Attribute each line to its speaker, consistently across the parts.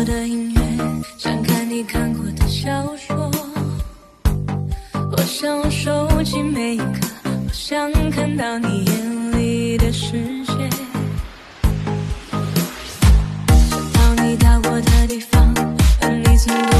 Speaker 1: 我的音乐，想看你看过的小说。我想收集每一刻，我想看到你眼里的世界。想到你到过的地方，和你走过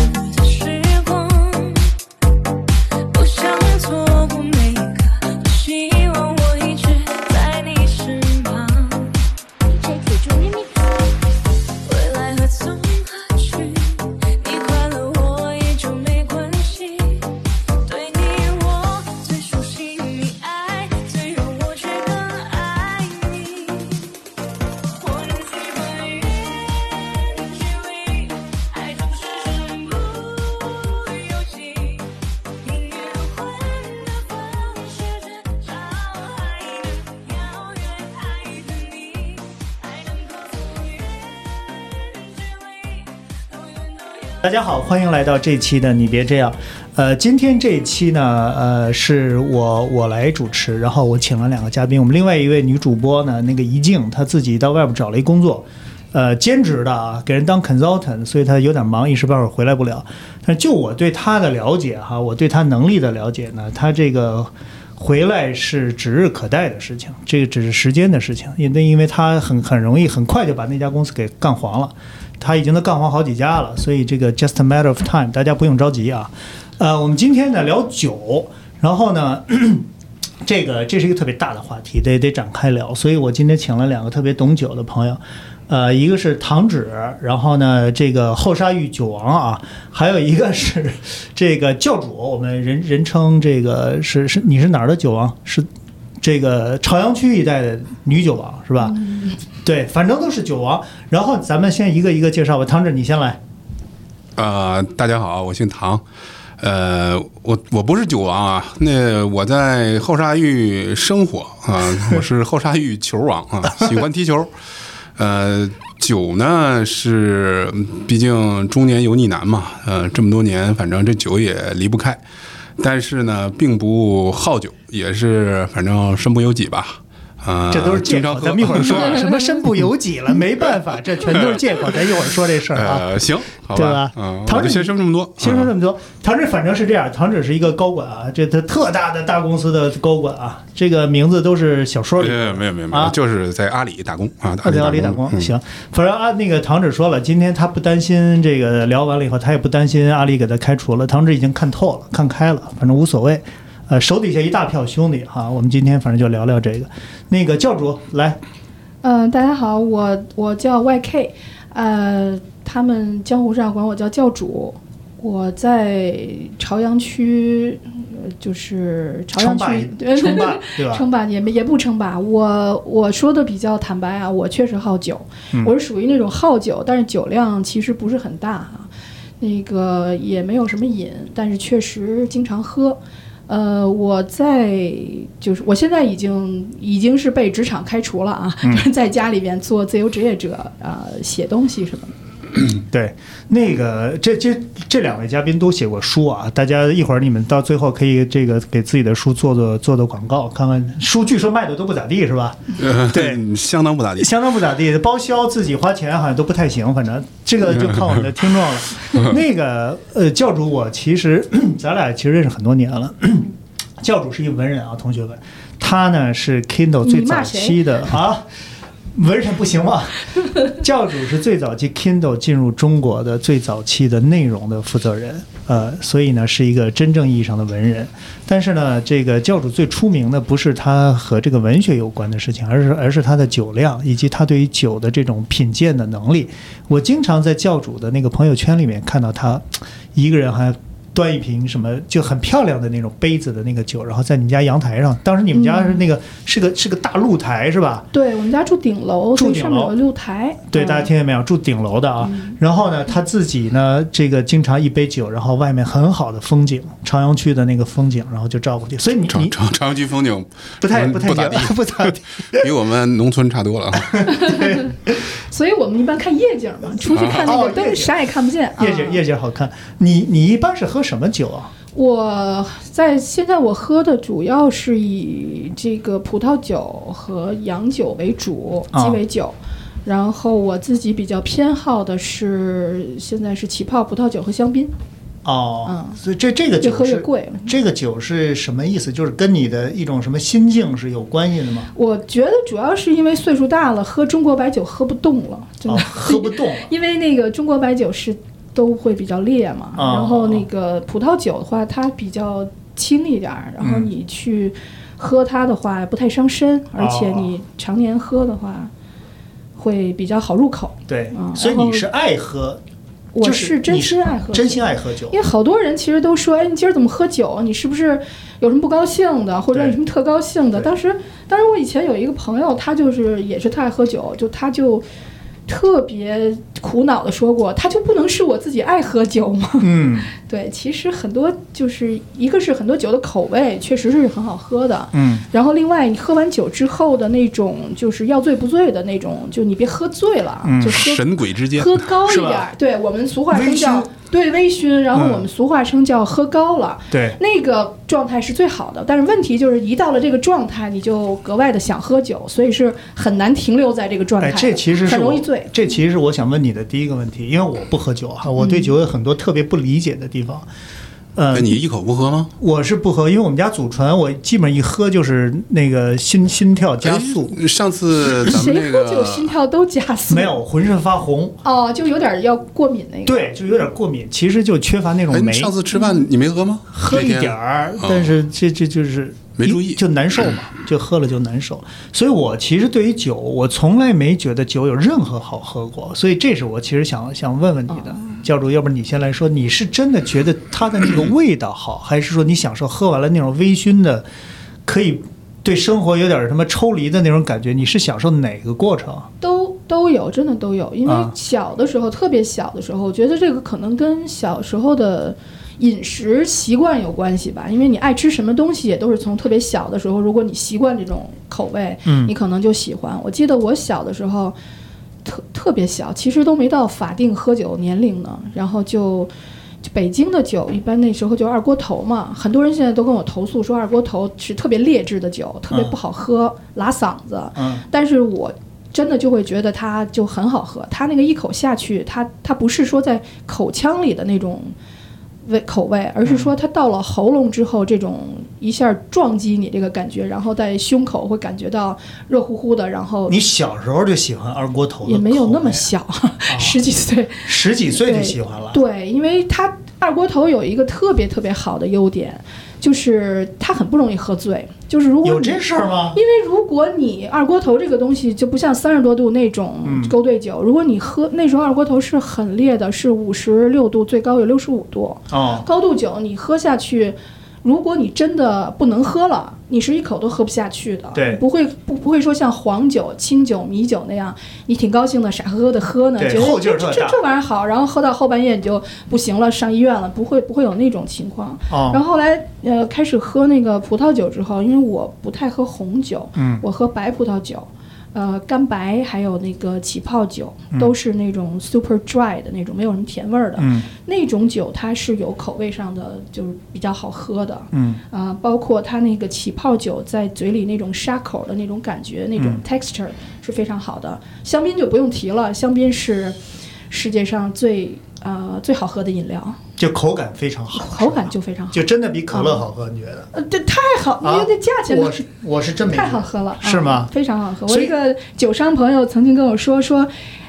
Speaker 2: 大家好，欢迎来到这期的你别这样。呃，今天这一期呢，呃，是我我来主持，然后我请了两个嘉宾。我们另外一位女主播呢，那个怡静，她自己到外边找了一工作，呃，兼职的啊，给人当 consultant，所以她有点忙，一时半会儿回来不了。但就我对她的了解哈，我对她能力的了解呢，她这个回来是指日可待的事情，这个只是时间的事情，因为因为她很很容易很快就把那家公司给干黄了。他已经都干黄好几家了，所以这个 just a matter of time，大家不用着急啊。呃，我们今天呢聊酒，然后呢，这个这是一个特别大的话题，得得展开聊，所以我今天请了两个特别懂酒的朋友，呃，一个是唐纸，然后呢，这个后沙峪酒王啊，还有一个是 这个教主，我们人人称这个是是你是哪儿的酒王？是这个朝阳区一带的女酒王是吧？对，反正都是酒王。然后咱们先一个一个介绍吧，唐志你先来。
Speaker 3: 呃，大家好，我姓唐，呃，我我不是酒王啊，那我在后沙峪生活啊，我是后沙峪球王啊，喜欢踢球。呃，酒呢是，毕竟中年油腻男嘛，呃，这么多年，反正这酒也离不开，但是呢，并不好酒，也是反正身不由己吧。啊、
Speaker 2: 这都是借口，咱们一会儿说 什么身不由己了，没办法，这全都是借口。咱一会儿说这事儿啊。
Speaker 3: 呃，行，好
Speaker 2: 对吧
Speaker 3: 嗯，
Speaker 2: 唐芷
Speaker 3: 我就先说这么多。嗯
Speaker 2: 先说这么多，唐芷反正是这样，唐芷是一个高管啊，这他特大的大公司的高管啊，这个名字都是小说里
Speaker 3: 没有没有没有
Speaker 2: 啊，
Speaker 3: 就是在阿里打工啊，
Speaker 2: 他在阿里打工，
Speaker 3: 嗯
Speaker 2: 行，反正啊，那个唐芷说了，今天他不担心这个聊完了以后，他也不担心阿里给他开除了。唐芷已经看透了，看开了，反正无所谓。呃，手底下一大票兄弟哈，我们今天反正就聊聊这个。那个教主来，
Speaker 4: 嗯、大家好，我我叫 YK，呃，他们江湖上管我叫教主。我在朝阳区，呃就是朝阳
Speaker 2: 称霸
Speaker 4: 区，对
Speaker 2: 称霸 对吧？
Speaker 4: 称霸也没也不称霸。我我说的比较坦白啊，我确实好酒，
Speaker 2: 嗯
Speaker 4: 我是属于那种好酒，但是酒量其实不是很大哈、那个也没有什么瘾，但是确实经常喝。呃，我在就是我现在已经已经是被职场开除了啊，
Speaker 2: 嗯
Speaker 4: 就是 在家里边做自由职业者啊、写东西什么的。
Speaker 2: 对，那个这这这两位嘉宾都写过书啊，大家一会儿你们到最后可以这个给自己的书做做做做广告，看看书据说卖的都不咋地是吧？
Speaker 3: 呃
Speaker 2: 对，
Speaker 3: 相当不咋地。
Speaker 2: 相当不咋地，包销自己花钱好像都不太行，反正这个就看我们的听众了。那个呃，教主我其实咱俩其实认识很多年了，教主是一文人啊，同学们，他呢是 Kindle 最早期的 啊。文人不行吗？教主是最早期 Kindle 进入中国的最早期的内容的负责人，呃，所以呢是一个真正意义上的文人。但是呢，这个教主最出名的不是他和这个文学有关的事情，而是而是他的酒量以及他对于酒的这种品鉴的能力。我经常在教主的那个朋友圈里面看到他一个人还。端一瓶什么就很漂亮的那种杯子的那个酒，然后在你们家阳台上，当时你们家是那个、是个是个大露台是吧？
Speaker 4: 对我们家住顶楼，
Speaker 2: 住
Speaker 4: 上面有个露台。
Speaker 2: 对，
Speaker 4: 嗯
Speaker 2: 大家听见没有？住顶楼的啊。然后呢，他自己呢，这个经常一杯酒，然后外面很好的风景，朝阳区的那个风景，然后就照过去。所以你
Speaker 3: 朝
Speaker 2: 你
Speaker 3: 朝朝阳区风景
Speaker 2: 不太
Speaker 3: 嗯
Speaker 2: 不太
Speaker 3: 不咋地
Speaker 2: 不咋地。
Speaker 3: 比我们农村差多了。
Speaker 4: 所以我们一般看夜景嘛，出去看那个灯啥也看不见。
Speaker 2: 夜景
Speaker 4: 啊
Speaker 2: 夜景好看。你你一般是喝什么酒啊？
Speaker 4: 我在现在我喝的主要是以这个葡萄酒和洋酒为主，
Speaker 2: 啊
Speaker 4: 鸡尾酒。然后我自己比较偏好的是现在是起泡葡萄酒和香槟，
Speaker 2: 哦，
Speaker 4: 嗯
Speaker 2: 所以这这个
Speaker 4: 越
Speaker 2: 酒是
Speaker 4: 喝越贵。
Speaker 2: 这个酒是什么意思？就是跟你的一种什么心境是有关系的吗？
Speaker 4: 我觉得主要是因为岁数大了，喝中国白酒喝不动了，真
Speaker 2: 哦
Speaker 4: 的、，
Speaker 2: 喝不动了。
Speaker 4: 因为那个中国白酒是都会比较烈嘛，
Speaker 2: 哦
Speaker 4: 然后那个葡萄酒的话，它比较轻一点儿，然后
Speaker 2: 嗯
Speaker 4: 你去喝它的话不太伤身，而且
Speaker 2: 哦
Speaker 4: 你常年喝的话会比较好入口。
Speaker 2: 对，
Speaker 4: 嗯
Speaker 2: 所以你是爱喝，
Speaker 4: 我
Speaker 2: 就是
Speaker 4: 真心爱喝，
Speaker 2: 真心。爱喝酒
Speaker 4: 因。为好多人其实都说，哎，你今儿怎么喝酒？你是不是有什么不高兴的，或者有什么特高兴的？当时，当时我以前有一个朋友，他就是也是特爱喝酒，就他就特别苦恼的说过，他就不能是我自己爱喝酒吗？
Speaker 2: 嗯
Speaker 4: 对，其实很多就是一个是很多酒的口味确实是很好喝的，
Speaker 2: 嗯，
Speaker 4: 然后另外你喝完酒之后的那种就是要醉不醉的那种，就你别喝醉了，
Speaker 2: 嗯
Speaker 4: 就 喝
Speaker 3: 神鬼之间，
Speaker 4: 喝高一点儿，对我们俗话称叫
Speaker 2: 醺
Speaker 4: 对微醺，然后
Speaker 2: 嗯
Speaker 4: 我们俗话称叫喝高了。
Speaker 2: 对，
Speaker 4: 那个状态是最好的，但是问题就是一到了这个状态，你就格外的想喝酒，所以是很难停留在这个状态
Speaker 2: 哎，这其实是
Speaker 4: 很容易醉。
Speaker 2: 这其实是我想问你的第一个问题，因为我不喝酒哈，我
Speaker 4: 嗯
Speaker 2: 对酒有很多特别不理解的地方。呃
Speaker 3: 那，你一口不喝吗？
Speaker 2: 我是不喝，因为我们家祖传，我基本一喝就是那个心心跳加速，
Speaker 3: 哎上次咱们
Speaker 4: 谁喝酒心跳都加速？
Speaker 2: 没有，我浑身发红。
Speaker 4: 哦，就有点要过敏那个。
Speaker 2: 对，就有点过敏，其实就缺乏那种
Speaker 3: 哎，
Speaker 2: 酶
Speaker 3: 你，上次吃饭你没喝吗？
Speaker 2: 喝一点儿
Speaker 3: 哦，
Speaker 2: 但是这这就是
Speaker 3: 没注意
Speaker 2: 就难受嘛，就喝了就难受。所以我其实对于酒，我从来没觉得酒有任何好喝过，所以这是我其实想想问问你的教主，要不然你先来说，你是真的觉得它的那个味道好，还是说你享受喝完了那种微醺的，可以对生活有点什么抽离的那种感觉？你是享受哪个过程？
Speaker 4: 都都有，真的都有。因为
Speaker 2: 啊
Speaker 4: 小的时候，特别小的时候，我觉得这个可能跟小时候的饮食习惯有关系吧。因为你爱吃什么东西，也都是从特别小的时候，如果你习惯这种口味，
Speaker 2: 嗯
Speaker 4: 你可能就喜欢。我记得我小的时候，特特别小，其实都没到法定喝酒年龄呢，然后就。就北京的酒一般那时候就二锅头嘛，很多人现在都跟我投诉说二锅头是特别劣质的酒，特别不好喝，拉嗓子。
Speaker 2: 嗯
Speaker 4: 但是我真的就会觉得它就很好喝，它那个一口下去，它它不是说在口腔里的那种味口味，而是说它到了喉咙之后，这种一下撞击你这个感觉，然后在胸口会感觉到热乎乎的，然后
Speaker 2: 你小时候就喜欢二锅头的
Speaker 4: 也没有那么小，十几岁。
Speaker 2: 十几岁就喜欢了。
Speaker 4: 对，因为它二锅头有一个特别特别好的优点，就是它很不容易喝醉。就是如果你
Speaker 2: 有这事儿吗？
Speaker 4: 因为如果你二锅头这个东西就不像三十多度那种
Speaker 2: 嗯
Speaker 4: 勾兑酒，如果你喝那时候二锅头是很烈的，是五十六度，最高有六十五度，
Speaker 2: 哦，
Speaker 4: 高度酒你喝下去。如果你真的不能喝了，你是一口都喝不下去的。
Speaker 2: 对
Speaker 4: 不会不不会说像黄酒、清酒、米酒那样，你挺高兴的，傻呵呵的喝呢，觉得
Speaker 2: 对后劲儿
Speaker 4: 这这这玩意儿好，然后喝到后半夜你就不行了，上医院了，不会不会有那种情况。
Speaker 2: 哦，
Speaker 4: 然后后来呃开始喝那个葡萄酒之后，因为我不太喝红酒，
Speaker 2: 嗯
Speaker 4: 我喝白葡萄酒，呃干白还有那个起泡酒，都是那种 super dry 的那种，没有什么甜味儿的、
Speaker 2: 嗯
Speaker 4: 那种酒，它是有口味上的就是比较好喝的。
Speaker 2: 嗯
Speaker 4: 啊、包括它那个起泡酒在嘴里那种沙口的那种感觉，那种
Speaker 2: 嗯
Speaker 4: texture 是非常好的。香槟就不用提了，香槟是世界上最呃最好喝的饮料，
Speaker 2: 就口感非常好，
Speaker 4: 口感就非常好。
Speaker 2: 就真的比可乐好喝，你觉得？
Speaker 4: 呃，这太好，因
Speaker 2: 啊
Speaker 4: 为这价钱
Speaker 2: 我是我是真没
Speaker 4: 太好喝了，
Speaker 2: 是吗
Speaker 4: 啊？非常好喝。我一个酒商朋友曾经跟我说说。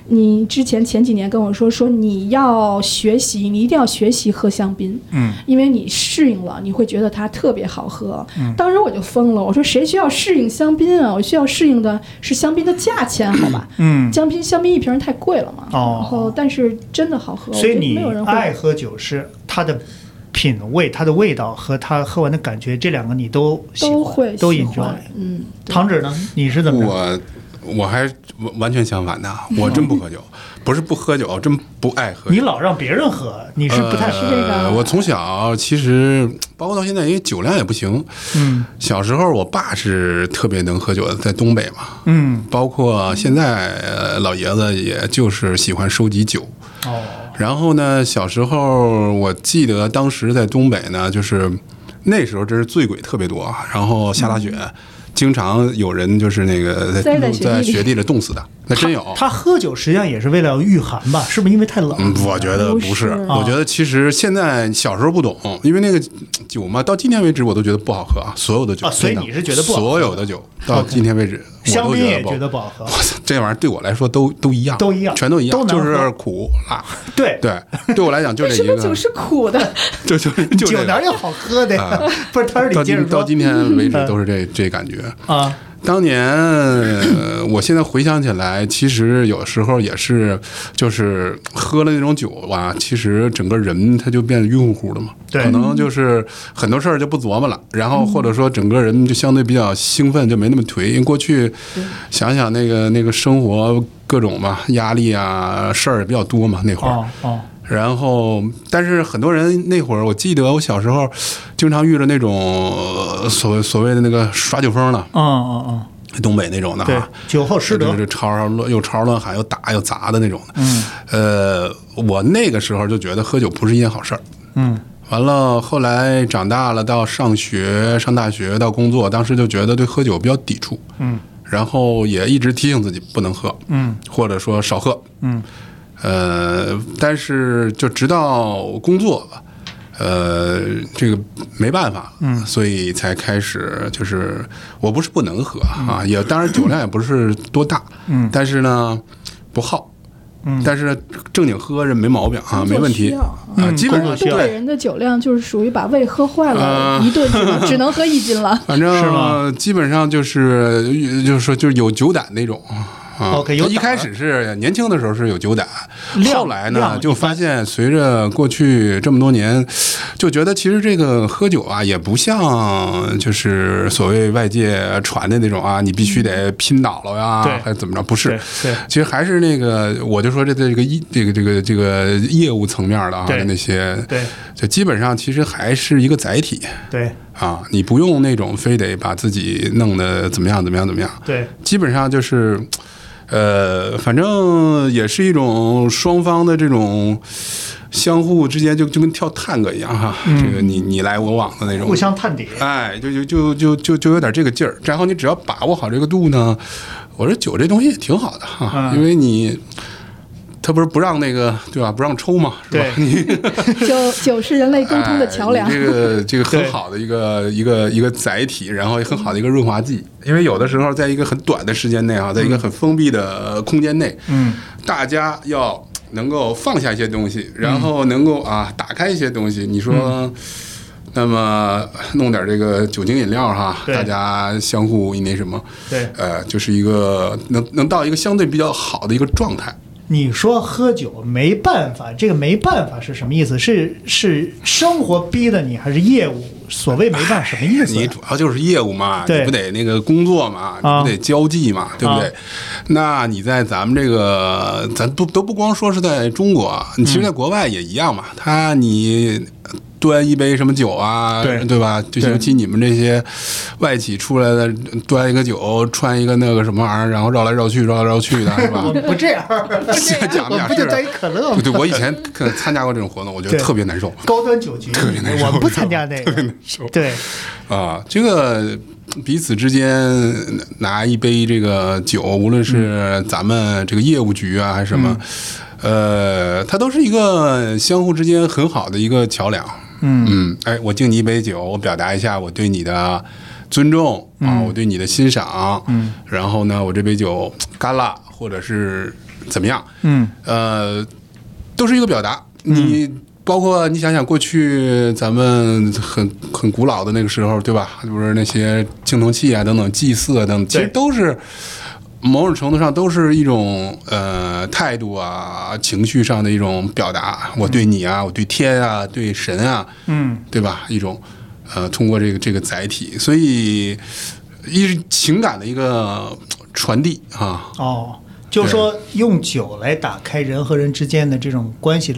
Speaker 4: 你之前前几年跟我说说你要学习，你一定要学习喝香槟，
Speaker 2: 嗯，
Speaker 4: 因为你适应了，你会觉得它特别好喝。
Speaker 2: 嗯
Speaker 4: 当时我就疯了，我说谁需要适应香槟啊？我需要适应的是香槟的价钱，好吧？
Speaker 2: 嗯，
Speaker 4: 香槟香槟一瓶太贵了嘛，
Speaker 2: 哦
Speaker 4: 然后但是真的好喝，
Speaker 2: 所以你
Speaker 4: 没有人会。
Speaker 2: 爱喝酒是它的品味、它的味道和它喝完的感觉，这两个你都喜欢
Speaker 4: 都会
Speaker 2: 都
Speaker 4: 喜
Speaker 2: enjoy
Speaker 4: 欢。，嗯，对
Speaker 2: 唐指呢？你是怎么？
Speaker 3: 我我还完完全相反的，我真不喝酒，不是不喝酒，真不爱喝酒。
Speaker 2: 你老让别人喝，你是不太
Speaker 4: 是这个
Speaker 3: 呃我从小其实包括到现在，因为酒量也不行。
Speaker 2: 嗯
Speaker 3: 小时候我爸是特别能喝酒的，在东北嘛，
Speaker 2: 嗯
Speaker 3: 包括现在呃老爷子也就是喜欢收集酒。
Speaker 2: 哦
Speaker 3: 然后呢，小时候我记得当时在东北呢，就是那时候真是醉鬼特别多，然后下大雪。经常有人就是那个在
Speaker 4: 在雪地里
Speaker 3: 冻死的，那真有。
Speaker 2: 他喝酒实际上也是为了御寒吧？是不是因为太冷？
Speaker 3: 嗯，我觉得不是，
Speaker 4: 不是
Speaker 3: 我觉得其实现在小时候不懂，因为那个酒嘛，到今天为止我都觉得不好喝啊，所有的酒
Speaker 2: 啊所以你是觉得不好喝
Speaker 3: 所有的酒到今天为止，我
Speaker 2: 香槟也
Speaker 3: 都觉得不好
Speaker 2: 喝
Speaker 3: 我。操，这玩意儿对我来说都都一样，
Speaker 2: 都一样
Speaker 3: 全都一样，
Speaker 2: 都
Speaker 3: 就是苦辣。
Speaker 2: 对，
Speaker 3: 对，对我来讲就这一个，
Speaker 4: 什么酒是苦的？
Speaker 3: 就就是就这个。
Speaker 2: 酒哪有好喝的呀
Speaker 3: 啊？
Speaker 2: 不是，他是
Speaker 3: 到
Speaker 2: 你接着说
Speaker 3: 今到今天为止
Speaker 2: 嗯
Speaker 3: 都是这这感觉。
Speaker 2: 啊，
Speaker 3: 当年，呃我现在回想起来，其实有时候也是，就是喝了那种酒吧，其实整个人他就变得晕乎乎的嘛。
Speaker 2: 对
Speaker 3: 可能就是很多事儿就不琢磨了，然后或者说整个人就相对比较兴奋，就没那么颓。因为过去想想那个那个生活各种吧压力啊事儿也比较多嘛那会儿。
Speaker 2: 哦哦，
Speaker 3: 然后，但是很多人那会儿，我记得我小时候经常遇着那种呃所谓所谓的那个耍酒疯的，
Speaker 2: 嗯嗯嗯，
Speaker 3: 东北那种的哈，，
Speaker 2: 酒后失德
Speaker 3: 就，是吵吵乱又吵吵乱喊又打又砸的那种的。
Speaker 2: 嗯。
Speaker 3: 呃，我那个时候就觉得喝酒不是一件好事儿。
Speaker 2: 嗯。
Speaker 3: 完了，后来长大了，到上学、上大学、到工作，当时就觉得对喝酒比较抵触，
Speaker 2: 嗯。
Speaker 3: 然后也一直提醒自己不能喝，
Speaker 2: 嗯。
Speaker 3: 或者说少喝。
Speaker 2: 嗯
Speaker 3: 呃，但是就直到工作，呃，这个没办法，嗯，所以才开始就是我不是不能喝啊，也当然酒量也不是多大，
Speaker 2: 嗯
Speaker 3: 但是呢不好。
Speaker 2: 嗯
Speaker 3: 但是正经喝着没毛病啊，没问题基本上
Speaker 4: 东北人的酒量就是属于把胃喝坏了，
Speaker 3: 呃
Speaker 4: 一顿只能只能喝一斤了。
Speaker 3: 反
Speaker 2: 是吗
Speaker 3: 正基本上就是就是说就是有酒胆那种啊。
Speaker 2: OK，有
Speaker 3: 一开始是年轻的时候是有酒胆，后来呢就发现随着过去这么多年，就觉得其实这个喝酒啊也不像就是所谓外界传的那种啊，你必须得拼倒了呀，还是怎么着？不是。其实还是那个，我就说这这个一这个这个这个业务层面的啊那些，
Speaker 2: 对。
Speaker 3: 就基本上其实还是一个载体。
Speaker 2: 对。
Speaker 3: 啊，你不用那种非得把自己弄得怎么样怎么样怎么样，
Speaker 2: 对，
Speaker 3: 基本上就是，呃，反正也是一种双方的这种相互之间就就跟跳探戈一样哈，这个你你来我往的那种，
Speaker 2: 嗯互相探底，
Speaker 3: 哎，就就就就就就有点这个劲儿。然后你只要把握好这个度呢，我说酒这东西也挺好的哈，
Speaker 2: 嗯
Speaker 3: 因为你。他不是不让那个对吧？不让抽嘛，是吧？你
Speaker 4: 酒酒是人类沟通的桥梁
Speaker 3: 哎。这个这个很好的一个一个一个载体，然后也很好的一个润滑剂。因为有的时候在一个很短的时间内啊，在一个很封闭的空间内，
Speaker 2: 嗯
Speaker 3: 大家要能够放下一些东西，然后能够啊打开一些东西。你说。那么弄点这个酒精饮料哈，大家相互那什么，
Speaker 2: 对。
Speaker 3: 呃，就是一个能能到一个相对比较好的一个状态。
Speaker 2: 你说喝酒没办法，这个没办法是什么意思？是是生活逼的你，还是业务？所谓没办法什么意思？
Speaker 3: 你主要就是业务嘛，你不得那个工作嘛，
Speaker 2: 啊
Speaker 3: 你不得交际嘛，对不对
Speaker 2: 啊？
Speaker 3: 那你在咱们这个，咱不都不光说是在中国啊，你其实在国外也一样嘛。他你端一杯什么酒啊，
Speaker 2: 对
Speaker 3: 对吧？就
Speaker 2: 对
Speaker 3: 尤其你们这些外企出来的，端一个酒，穿一个那个什么玩意儿，然后绕来绕去，绕来绕去的，是吧
Speaker 2: 我？不这样，
Speaker 3: 讲不
Speaker 2: 就带一可乐吗？
Speaker 3: 对，我以前可参加过这种活动，我觉得特别难受。
Speaker 2: 高端酒局，特
Speaker 3: 别难受
Speaker 2: 我不参加那个。
Speaker 3: 特别难受
Speaker 2: 对，
Speaker 3: 啊，这个彼此之间拿一杯这个酒，无论是咱们这个业务局啊，还是什么，呃，它都是一个相互之间很好的一个桥梁。
Speaker 2: 嗯
Speaker 3: 嗯，哎，我敬你一杯酒，我表达一下我对你的尊重啊，我对你的欣赏。
Speaker 2: 嗯，
Speaker 3: 然后呢，我这杯酒干了，或者是怎么样，
Speaker 2: 嗯
Speaker 3: 呃，都是一个表达。你包括你想想，过去咱们很很古老的那个时候，对吧？就是那些青铜器啊等等，祭祀啊等等，其实都是某种程度上都是一种呃态度啊、情绪上的一种表达。我对你啊，我对天啊，对神啊，
Speaker 2: 嗯
Speaker 3: 对吧？一种呃，通过这个这个载体，所以一是情感的一个传递啊。
Speaker 2: 哦，就是说用酒来打开人和人之间的这种关系，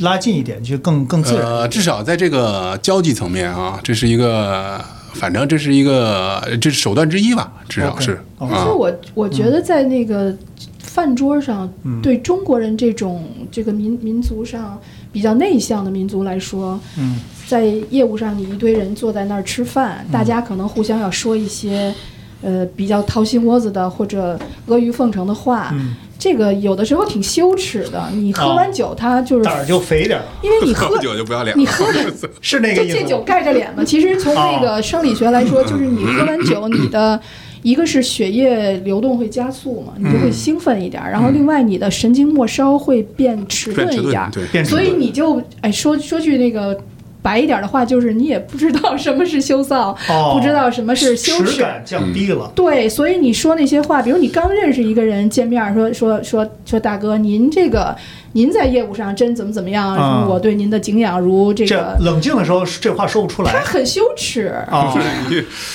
Speaker 2: 拉近一点，就更更自然。
Speaker 3: 呃，至少在这个交际层面啊，这是一个，反正这是一个，这是手段之一吧，至少是
Speaker 4: 其实。我我觉得在那个饭桌上，
Speaker 2: 嗯。
Speaker 4: 对中国人这种这个民民族上比较内向的民族来说，
Speaker 2: 嗯。
Speaker 4: 在业务上你一堆人坐在那儿吃饭，大家可能互相要说一些呃比较掏心窝子的或者阿谀奉承的话，
Speaker 2: 嗯，
Speaker 4: 这个有的时候挺羞耻的。你喝
Speaker 2: 哦
Speaker 4: 完酒，他就是、
Speaker 2: 胆儿就肥点儿，
Speaker 4: 因为你喝
Speaker 3: 喝酒就不要脸。
Speaker 4: 你喝
Speaker 2: 是那个意思吗。
Speaker 4: 就借酒盖着脸嘛。其实从那个生理学来说，就是你喝完酒，你的一个是血液流动会加速嘛，你就会兴奋一点儿，然后另外你的神经末梢会变迟钝一点所以你就哎说说句那个。白一点的话，就是你也不知道什么是羞臊，
Speaker 2: 哦
Speaker 4: 不知道什么是羞耻。
Speaker 2: 耻感降低了。
Speaker 4: 对，所以你说那些话，比如你刚认识一个人见面，说说说说大哥，您这个您在业务上真怎么怎么样，什么我对您的敬仰如这
Speaker 2: 这
Speaker 4: 个，
Speaker 2: 冷静的时候，这话说不出来
Speaker 4: 他很羞耻。
Speaker 2: 啊，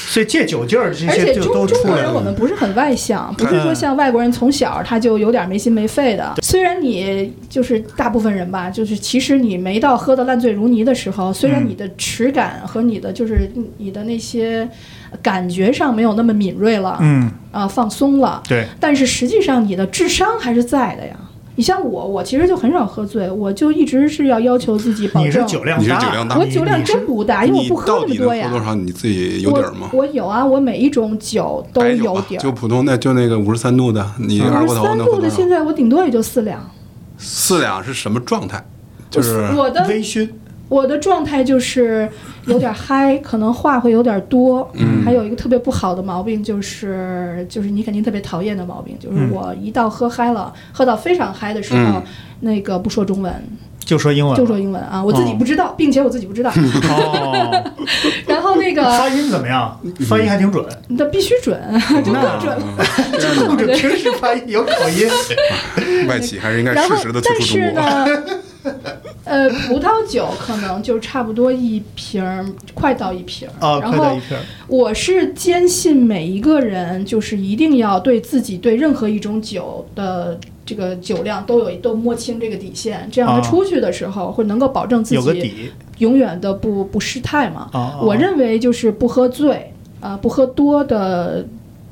Speaker 2: 所以借酒劲儿这
Speaker 4: 而且
Speaker 2: 些就
Speaker 4: 中中国
Speaker 2: 都出来了。
Speaker 4: 人我们不是很外向，不是说像外国人从小他就有点没心没肺的。虽然你就是大部分人吧，就是其实你没到喝的烂醉如泥的时候，虽然你的耻感和你的就是你的那些感觉上没有那么敏锐了，
Speaker 2: 嗯，
Speaker 4: 啊放松了，
Speaker 2: 对，
Speaker 4: 但是实际上你的智商还是在的呀。你像我，我其实就很少喝醉，我就一直是要要求自己保证。
Speaker 2: 你是酒量
Speaker 3: 你是
Speaker 2: 大，
Speaker 3: 酒量大
Speaker 4: 我酒量真不大，因为我不喝那么多呀。
Speaker 3: 喝多少？你自己有底儿吗？
Speaker 4: 我我有啊，我每一种酒都有底儿。
Speaker 3: 就普通的，就那个五十三度的，你二锅头
Speaker 4: 五十三
Speaker 3: 能喝多少？
Speaker 4: 度的现在我顶多也就四两。
Speaker 3: 四两是什么状态？就是
Speaker 4: 我的
Speaker 2: 微醺，
Speaker 4: 我的状态就是有点嗨，可能话会有点多。
Speaker 3: 嗯
Speaker 4: 还有一个特别不好的毛病就是，就是你肯定特别讨厌的毛病，就是
Speaker 2: 嗯
Speaker 4: 我一到喝嗨了，喝到非常嗨的时候，
Speaker 3: 嗯
Speaker 4: 那个不说中文，
Speaker 2: 就说英文，
Speaker 4: 就说英文啊，我自己不知道，并且我自己不知道。
Speaker 2: 哦，
Speaker 4: 然后那个
Speaker 2: 发音怎么样？发音还挺准，
Speaker 4: 你的必须准，就更准。
Speaker 2: 就控制平时发音有口音。
Speaker 3: 外企还是应该
Speaker 4: 然后
Speaker 3: 适时的，退
Speaker 4: 但
Speaker 3: 出中
Speaker 4: 是。呢，呃，葡萄酒可能就差不多一瓶儿，快到一瓶儿。
Speaker 2: 哦，
Speaker 4: 然后
Speaker 2: 快到一瓶。
Speaker 4: 我是坚信每一个人就是一定要对自己对任何一种酒的这个酒量都有都摸清这个底线，这样他
Speaker 2: 啊
Speaker 4: 出去的时候会能够保证自己永远的不不失态嘛。
Speaker 2: 啊！
Speaker 4: 我认为就是不喝醉啊、不喝多的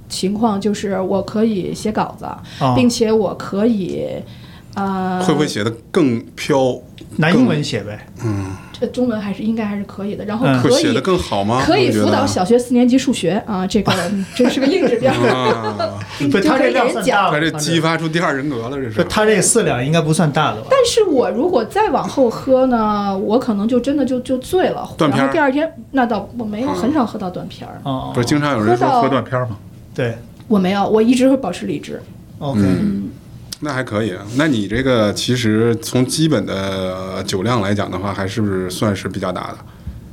Speaker 4: 情况，就是我可以写稿子，
Speaker 2: 啊
Speaker 4: 并且我可以。啊、
Speaker 3: 会不会写的更飘？
Speaker 2: 拿英文写呗。
Speaker 3: 嗯，
Speaker 4: 这中文还是应该还是可以的，然后
Speaker 2: 嗯
Speaker 4: 可以、
Speaker 3: 会写的更好吗？
Speaker 4: 可以辅导小学四年级数学啊，这个 这是个硬指标，
Speaker 3: 啊，
Speaker 2: 不，他这
Speaker 4: 就可以给人讲。
Speaker 2: 量算大了。
Speaker 3: 他这激发出第二人格了，这
Speaker 2: 不，
Speaker 3: 是。
Speaker 2: 他这四两应该不算大的吧？
Speaker 4: 但是我如果再往后喝呢，我可能就真的就就醉了，
Speaker 3: 断片儿
Speaker 4: 然后第二天那倒我没有
Speaker 3: 嗯
Speaker 4: 很少喝到断片儿，
Speaker 2: 哦，
Speaker 3: 不是经常有人说
Speaker 4: 喝到
Speaker 3: 喝断片儿吗？
Speaker 2: 对
Speaker 4: 我没有，我一直会保持理智。
Speaker 2: ，OK，
Speaker 3: 嗯，那还可以。啊。那你这个其实从基本的酒量来讲的话，还是不是算是比较大的？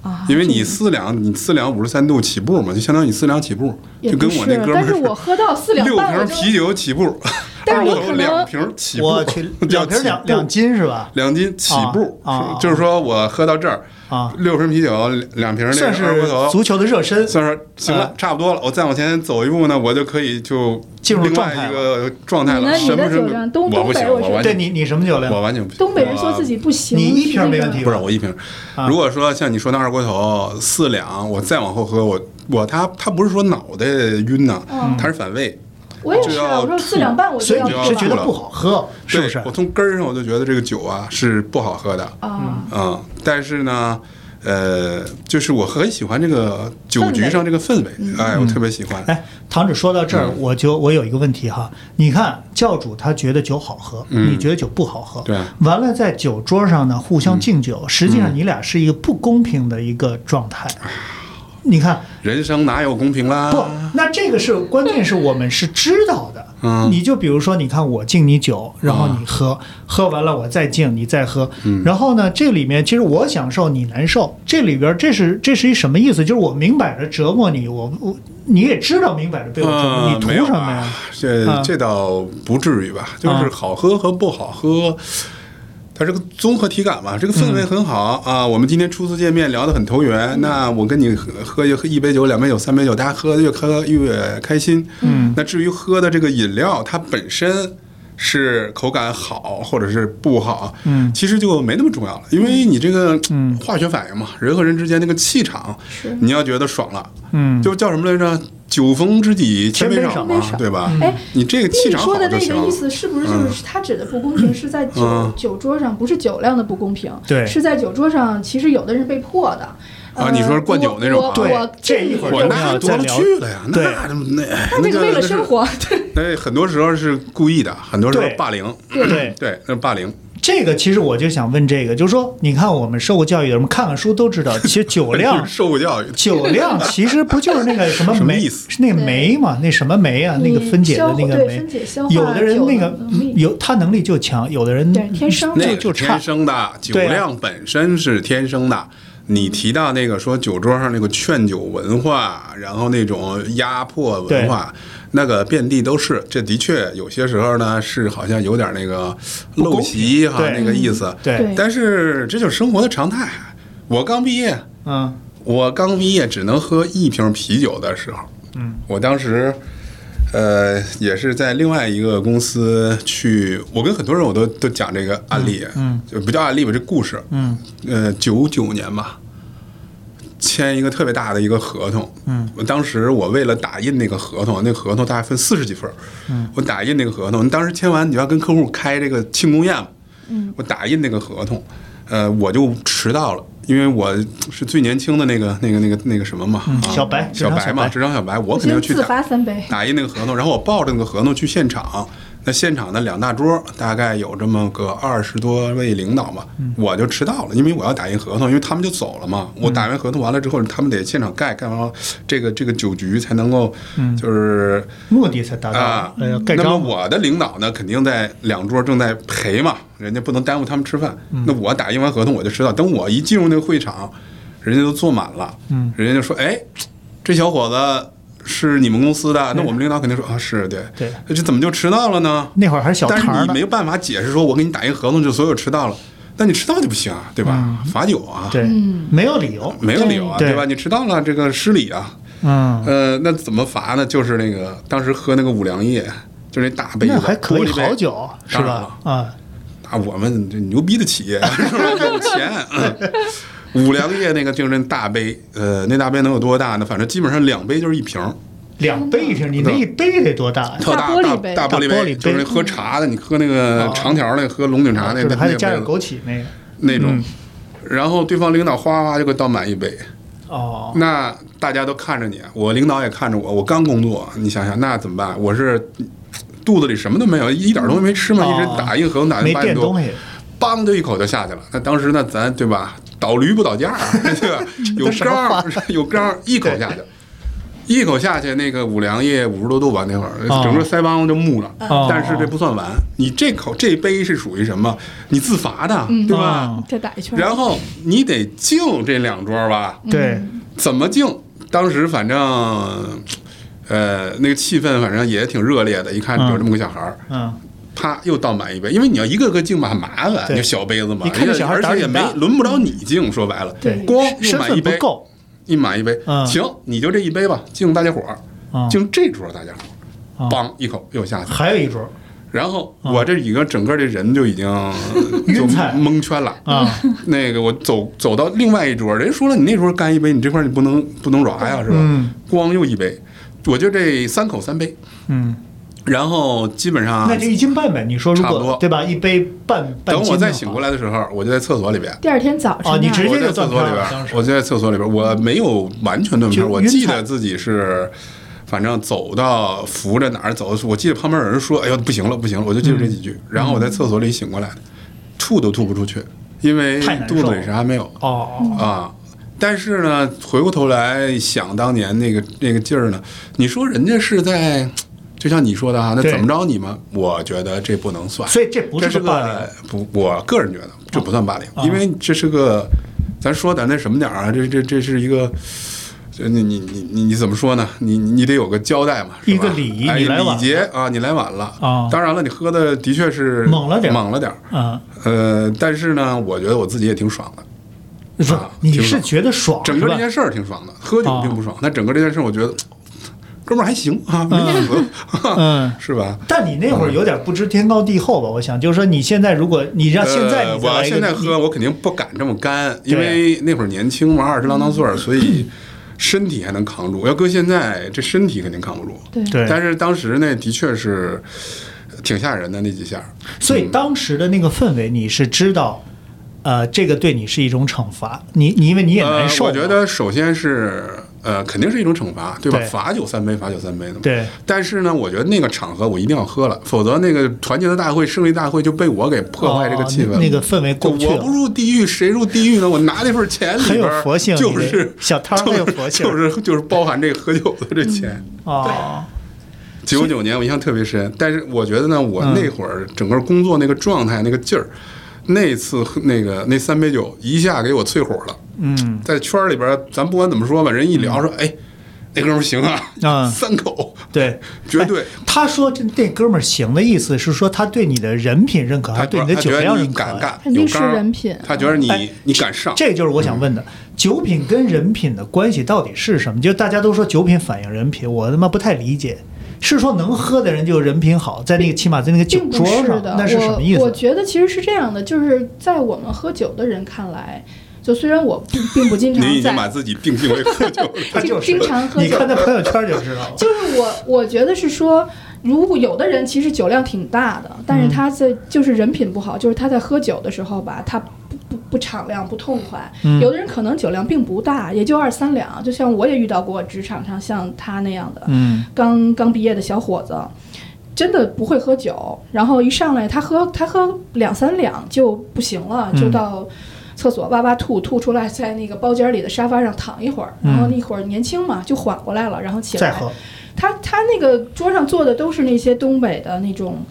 Speaker 4: 啊，
Speaker 3: 因为你四两，你四两五十三度起步嘛，就相当于你四两起步，就跟我那哥，们
Speaker 4: 但是
Speaker 3: 儿
Speaker 4: 我喝到四两
Speaker 3: 六瓶啤酒起步，
Speaker 4: 但是我可能
Speaker 3: 两瓶起步，
Speaker 2: 我去，两瓶两两斤是吧？
Speaker 3: 两斤起步，
Speaker 2: 啊啊
Speaker 3: 就是说我喝到这儿，
Speaker 2: 啊，
Speaker 3: 六瓶啤酒，两两瓶那
Speaker 2: 算
Speaker 3: 个二锅
Speaker 2: 是
Speaker 3: 头，
Speaker 2: 足球的热身。
Speaker 3: 算是行了
Speaker 2: 啊，
Speaker 3: 差不多了。我再往前走一步呢，我就可以就
Speaker 2: 进入
Speaker 3: 另外
Speaker 2: 状态
Speaker 3: 一个状态了。
Speaker 4: 你呢
Speaker 3: 什么什么
Speaker 4: 你的酒量？东
Speaker 3: 我不行，
Speaker 4: 东北我是
Speaker 3: 我完全
Speaker 2: 对你，你什么酒量？
Speaker 3: 我完全不行。
Speaker 4: 东北人说自己不行，
Speaker 2: 你一瓶没问题
Speaker 3: 不是我一瓶。
Speaker 2: 啊
Speaker 3: 如果说像你说那二锅头四两，我再往后喝，我我他他不是说脑袋晕呐，
Speaker 4: 嗯
Speaker 3: 他是反胃。
Speaker 4: 我也是啊，我说四两半我
Speaker 2: 是觉得不好喝，是不是？
Speaker 3: 我从根儿上我就觉得这个酒啊是不好喝的。
Speaker 4: 啊。
Speaker 3: 嗯，但是呢，呃，就是我很喜欢这个酒局上这个氛围，哎，我特别喜欢。
Speaker 2: 哎，堂主说到这儿，
Speaker 3: 嗯
Speaker 2: 我就我有一个问题哈，你看教主他觉得酒好喝，
Speaker 3: 嗯
Speaker 2: 你觉得酒不好喝，
Speaker 3: 对
Speaker 2: 完了在酒桌上呢互相敬酒，实际上你俩是一个不公平的一个状态。你看，
Speaker 3: 人生哪有公平啦？
Speaker 2: 不，那这个是关键，是我们是知道的。
Speaker 3: 嗯
Speaker 2: 你就比如说，你看我敬你酒，然后你喝，喝完了我再敬，你再喝。
Speaker 3: 嗯
Speaker 2: 然后呢，这里面其实我享受，你难受。这里边这是这是一什么意思？就是我明摆着折磨你，我我你也知道明摆着被我折磨，
Speaker 3: 呃
Speaker 2: 你图什么呀
Speaker 3: 啊？这
Speaker 2: 啊
Speaker 3: 这倒不至于吧，就是
Speaker 2: 啊
Speaker 3: 好喝和不好喝。它是个综合体感嘛，这个氛围很好、啊。我们今天初次见面，聊得很投缘。那我跟你喝喝一喝一杯酒、两杯酒、三杯酒，大家喝的越喝越开心。
Speaker 2: 嗯
Speaker 3: 那至于喝的这个饮料，它本身是口感好或者是不好，
Speaker 2: 嗯
Speaker 3: 其实就没那么重要了，因为你这个
Speaker 2: 嗯
Speaker 3: 化学反应嘛，人和人之间那个气场，
Speaker 4: 是
Speaker 3: 你要觉得爽了，
Speaker 2: 嗯，
Speaker 3: 就叫什么来着？酒逢知己千杯少嘛，对吧？
Speaker 4: 哎，
Speaker 3: 你这个气场好就行
Speaker 4: 说的那个意。思是不是就是他指的不公平是在酒、
Speaker 3: 嗯
Speaker 4: 酒桌上，不是酒量的不公平，
Speaker 2: 对
Speaker 4: 是在酒桌上，其实有的人被迫的。
Speaker 3: 啊，你说灌酒那种啊？
Speaker 2: 对
Speaker 4: 我
Speaker 2: 这一会儿
Speaker 3: 那多了去了呀，
Speaker 2: 对
Speaker 3: 那那
Speaker 4: 他那个为了生，活，对
Speaker 3: 那那很多时候是故意的，很多时候
Speaker 2: 对
Speaker 3: 霸凌，
Speaker 2: 对
Speaker 3: 对，那是霸凌。
Speaker 2: 这个其实我就想问这个，就是说，你看我们受过教育的人，我们看看书都知道，其实酒量
Speaker 3: 受过教育，
Speaker 2: 酒量其实不就是那个什么 酶？
Speaker 3: 什么意思
Speaker 2: 是那个酶嘛？那什么酶啊？那个分解的那个酶有的人那个有他能力就强，有的人
Speaker 4: 对天生
Speaker 2: 就就差
Speaker 3: 天。生的，酒量本身是天生的。你提到那个说酒桌上那个劝酒文化，然后那种压迫文化，那个遍地都是。这的确有些时候呢是好像有点那个陋习哈
Speaker 2: 对。
Speaker 3: 那个意思。
Speaker 2: 对
Speaker 4: 对。
Speaker 3: 但是这就是生活的常态。我刚毕业，
Speaker 2: 嗯。
Speaker 3: 我刚毕业只能喝一瓶啤酒的时候，
Speaker 2: 嗯，
Speaker 3: 我当时，呃，也是在另外一个公司去，我跟很多人我都都讲这个案例，
Speaker 2: 嗯，
Speaker 3: 就不叫案例吧，这故事，
Speaker 2: 嗯。
Speaker 3: 呃，九九年吧，签一个特别大的一个合同，
Speaker 2: 嗯，
Speaker 3: 我当时我为了打印那个合同，那合同大概分四十几份，
Speaker 2: 嗯，
Speaker 3: 我打印那个合同，当时签完你要跟客户开这个庆功宴嘛，
Speaker 4: 嗯，
Speaker 3: 我打印那个合同，呃，我就迟到了，因为我是最年轻的那个那个那个那个什么嘛，
Speaker 2: 小白
Speaker 3: 小白嘛，
Speaker 2: 职场小白
Speaker 3: 我肯定要去打打印那个合同，然后我抱着那个合同去现场。那现场的两大桌，大概有这么个二十多位领导嘛，我就迟到了，因为我要打印合同，因为他们就走了嘛。我打完合同完了之后，他们得现场盖，盖完了这个这个酒局才能够，就是
Speaker 2: 目的才达到
Speaker 3: 啊，那么。我的领导呢，肯定在两桌正在陪嘛，人家不能耽误他们吃饭。
Speaker 2: 嗯
Speaker 3: 那我打印完合同我就迟到，等我一进入那个会场，人家都坐满了，
Speaker 2: 嗯
Speaker 3: 人家就说：“哎，这小伙子是你们公司的？”那我们领导肯定说：“啊，是对。”
Speaker 2: 对，
Speaker 3: 这怎么就迟到了呢？
Speaker 2: 那会儿还是小
Speaker 3: 但是你没，有办法解释说，我给你打印合同就所有迟到了，但你迟到就不行啊，对吧？罚酒啊，
Speaker 2: 对，没有理由。
Speaker 3: 没有理由啊，
Speaker 2: 对
Speaker 3: 对吧？你迟到了，这个失礼啊。
Speaker 2: 嗯，
Speaker 3: 呃，那怎么罚呢？就是那个当时喝那个五粮液，就是那大杯
Speaker 2: 还可以好酒是吧？啊，
Speaker 3: 那，我们这牛逼的企业是吧？有钱。嗯五粮液那个就是那大杯，呃，那大杯能有多大呢？反正基本上两杯就是一瓶儿，
Speaker 2: 两杯一瓶，你那一杯得多大呀？
Speaker 3: 特大大
Speaker 4: 大玻璃杯
Speaker 3: 大玻璃
Speaker 2: 大玻璃杯
Speaker 3: 就是那喝茶的，你喝那个
Speaker 2: 哦
Speaker 3: 长条的，喝龙井茶那
Speaker 2: 就是
Speaker 3: 那
Speaker 2: 还得加点
Speaker 3: 那个
Speaker 2: 枸杞那个。
Speaker 3: 那种
Speaker 2: 嗯。
Speaker 3: 然后对方领导哗哗就给倒满一杯，
Speaker 2: 哦，
Speaker 3: 那大家都看着你，我领导也看着我，我刚工作，你想想那怎么办？我是肚子里什么都没有，一点东西没吃嘛，
Speaker 2: 哦
Speaker 3: 一直打印合同打
Speaker 2: 没
Speaker 3: 印八点多
Speaker 2: 垫东，西，
Speaker 3: 梆就一口就下去了。那当时那，咱对吧？倒驴不倒架儿，对吧？有缸儿有缸儿，一口下去，一口下去，那个五粮液五十多度吧，那会儿
Speaker 2: 哦
Speaker 3: 整个腮帮子就木了。
Speaker 2: 哦
Speaker 3: 但是这不算完，你这口这杯是属于什么？你自罚的，对吧？
Speaker 2: 哦
Speaker 4: 再打一圈，
Speaker 3: 然后你得敬这两桌吧？
Speaker 2: 对，
Speaker 3: 怎么敬？当时反正，呃，那个气氛反正也挺热烈的。一看有这么个小孩儿，
Speaker 2: 嗯，
Speaker 3: 啪又倒满一杯，因为你要一个个敬吧很麻烦，
Speaker 2: 对。
Speaker 3: 你小杯子嘛，
Speaker 2: 你看这小孩
Speaker 3: 而且也没轮不着你敬，说白了，
Speaker 4: 对。
Speaker 3: 光又满一杯，
Speaker 2: 够。
Speaker 3: 一满一杯，
Speaker 2: 嗯。
Speaker 3: 行，你就这一杯吧，敬大家伙儿，
Speaker 2: 啊，
Speaker 3: 敬这桌大家伙
Speaker 2: 啊
Speaker 3: 儿，梆一口又下去，
Speaker 2: 还有一桌。
Speaker 3: 然后我这几个整个这人就已经 就蒙圈了。
Speaker 2: 啊，
Speaker 3: 那个我走走到另外一桌，人说了，你那桌干一杯，你这块儿你不能不能软呀，是吧？
Speaker 2: 嗯。
Speaker 3: 光又一杯，我就这三口三杯，
Speaker 2: 嗯，
Speaker 3: 然后基本上
Speaker 2: 那就一斤半呗。你说如
Speaker 3: 差不多
Speaker 2: 果对吧？一杯半半
Speaker 3: 等我再醒过来的时候，我就在厕所里边。
Speaker 4: 第二天早晨
Speaker 2: 哦你
Speaker 4: 啊
Speaker 2: 直接就
Speaker 3: 在厕所里边我就在厕所里边，我没有完全断片，我记得自己是，反正走到扶着哪儿走，我记得旁边有人说：“哎呦，不行了，不行了！”我就记住这几
Speaker 2: 嗯
Speaker 3: 句，然后我在厕所里醒过来的，吐都吐不出去，因为肚子里啥没有
Speaker 2: 哦，
Speaker 3: 啊。但是呢，回过头来想当年那个那个劲儿呢，你说人家是在，就像你说的哈，那怎么着你们？我觉得这不能算，
Speaker 2: 所以这不
Speaker 3: 这是
Speaker 2: 是个霸凌。
Speaker 3: 个不，我个人觉得这不算霸凌，
Speaker 2: 啊
Speaker 3: 因为这是个，咱说点那什么点儿啊，这这这是一个。这你你你你你怎么说呢？你你得有个交代嘛，是吧？
Speaker 2: 一个礼仪来晚
Speaker 3: 礼节啊，你来晚了。
Speaker 2: 啊
Speaker 3: 当然了，你喝的的确是
Speaker 2: 猛了点儿。
Speaker 3: 猛了点儿。
Speaker 2: 啊，
Speaker 3: 呃，但是呢，我觉得我自己也挺爽的。
Speaker 2: 不是
Speaker 3: 啊
Speaker 2: 你是觉得爽？
Speaker 3: 整个这件事儿挺爽的，喝酒
Speaker 2: 啊
Speaker 3: 并不爽，但整个这件事儿我觉得，哥们儿还行啊，没死，
Speaker 2: 嗯。
Speaker 3: 是吧？
Speaker 2: 但你那会儿有点不知天高地厚吧？我想就是说，你现在如果你让现在
Speaker 3: 我
Speaker 2: 一个你
Speaker 3: 现在喝，我肯定不敢这么干，因为那会儿年轻嘛，二十郎当岁儿，所以身体还能扛住。要搁现在，这身体肯定扛不住。
Speaker 4: 对
Speaker 2: 对，
Speaker 3: 但是当时那，的确是挺吓人的那几下。
Speaker 2: 所以当时的那个氛围，你是知道，呃，这个对你是一种惩罚，你你因为你也难受、
Speaker 3: 呃。我觉得首先是呃，肯定是一种惩罚，对吧？
Speaker 2: 对
Speaker 3: 罚酒三杯，罚酒三杯的嘛。
Speaker 2: 对
Speaker 3: 但是呢，我觉得那个场合我一定要喝了，否则那个团结的大会、胜利大会就被我给破坏这个气氛
Speaker 2: 那个氛围过不去
Speaker 3: 我不入地狱，谁入地狱呢？我拿那份钱里
Speaker 2: 很有佛性
Speaker 3: 就是
Speaker 2: 小摊儿很有佛性
Speaker 3: 就是 就是包含这个喝酒的这钱。
Speaker 2: 哦，
Speaker 3: 九九年我印象特别深，但是我觉得呢，我
Speaker 2: 嗯
Speaker 3: 那会儿整个工作那个状态、那个劲儿，那次喝那个那三杯酒一下给我淬火了。
Speaker 2: 嗯
Speaker 3: 在圈儿里边儿，咱不管怎么说吧，人一聊说，哎，那哥们儿行啊，
Speaker 2: 啊
Speaker 3: 三口
Speaker 2: 对，
Speaker 3: 绝对。
Speaker 2: 他说这那哥们儿行的意思是说他对你的人品认可，还
Speaker 3: 他
Speaker 2: 是对你的酒量认可呀？
Speaker 3: 敢干，
Speaker 4: 肯定是人品
Speaker 3: 他觉得你
Speaker 2: 哎
Speaker 3: 你敢上，
Speaker 2: 这就是我想问的，酒品跟人品的关系到底是什么？就大家都说酒品反映人品，我他妈不太理解。是说能喝的人就人品好，在那个起码在那个酒桌上，
Speaker 4: 是的，
Speaker 2: 那是什么意
Speaker 4: 我我？觉得其实是这样的，就是在我们喝酒的人看来，就虽然我并并不经常
Speaker 3: 你已经把
Speaker 4: 在，
Speaker 3: 自己定性为喝酒。
Speaker 2: 他就是
Speaker 4: 经常喝酒
Speaker 2: 你看他朋友圈就知道了。
Speaker 4: 就是我我觉得是说，如果有的人其实酒量挺大的，但是他在就是人品不好，就是他在喝酒的时候吧，他不不不敞亮不痛快。
Speaker 2: 嗯
Speaker 4: 有的人可能酒量并不大，也就二三两，就像我也遇到过职场上像他那样的，
Speaker 2: 嗯
Speaker 4: 刚刚毕业的小伙子，真的不会喝酒，然后一上来他喝他喝两三两就不行了，
Speaker 2: 嗯
Speaker 4: 就到厕所哇哇吐，吐出来在那个包间里的沙发上躺一会儿，然后那会儿年轻嘛就缓过来了，然后起来。
Speaker 2: 再喝，
Speaker 4: 他他那个桌上坐的都是那些东北的那种。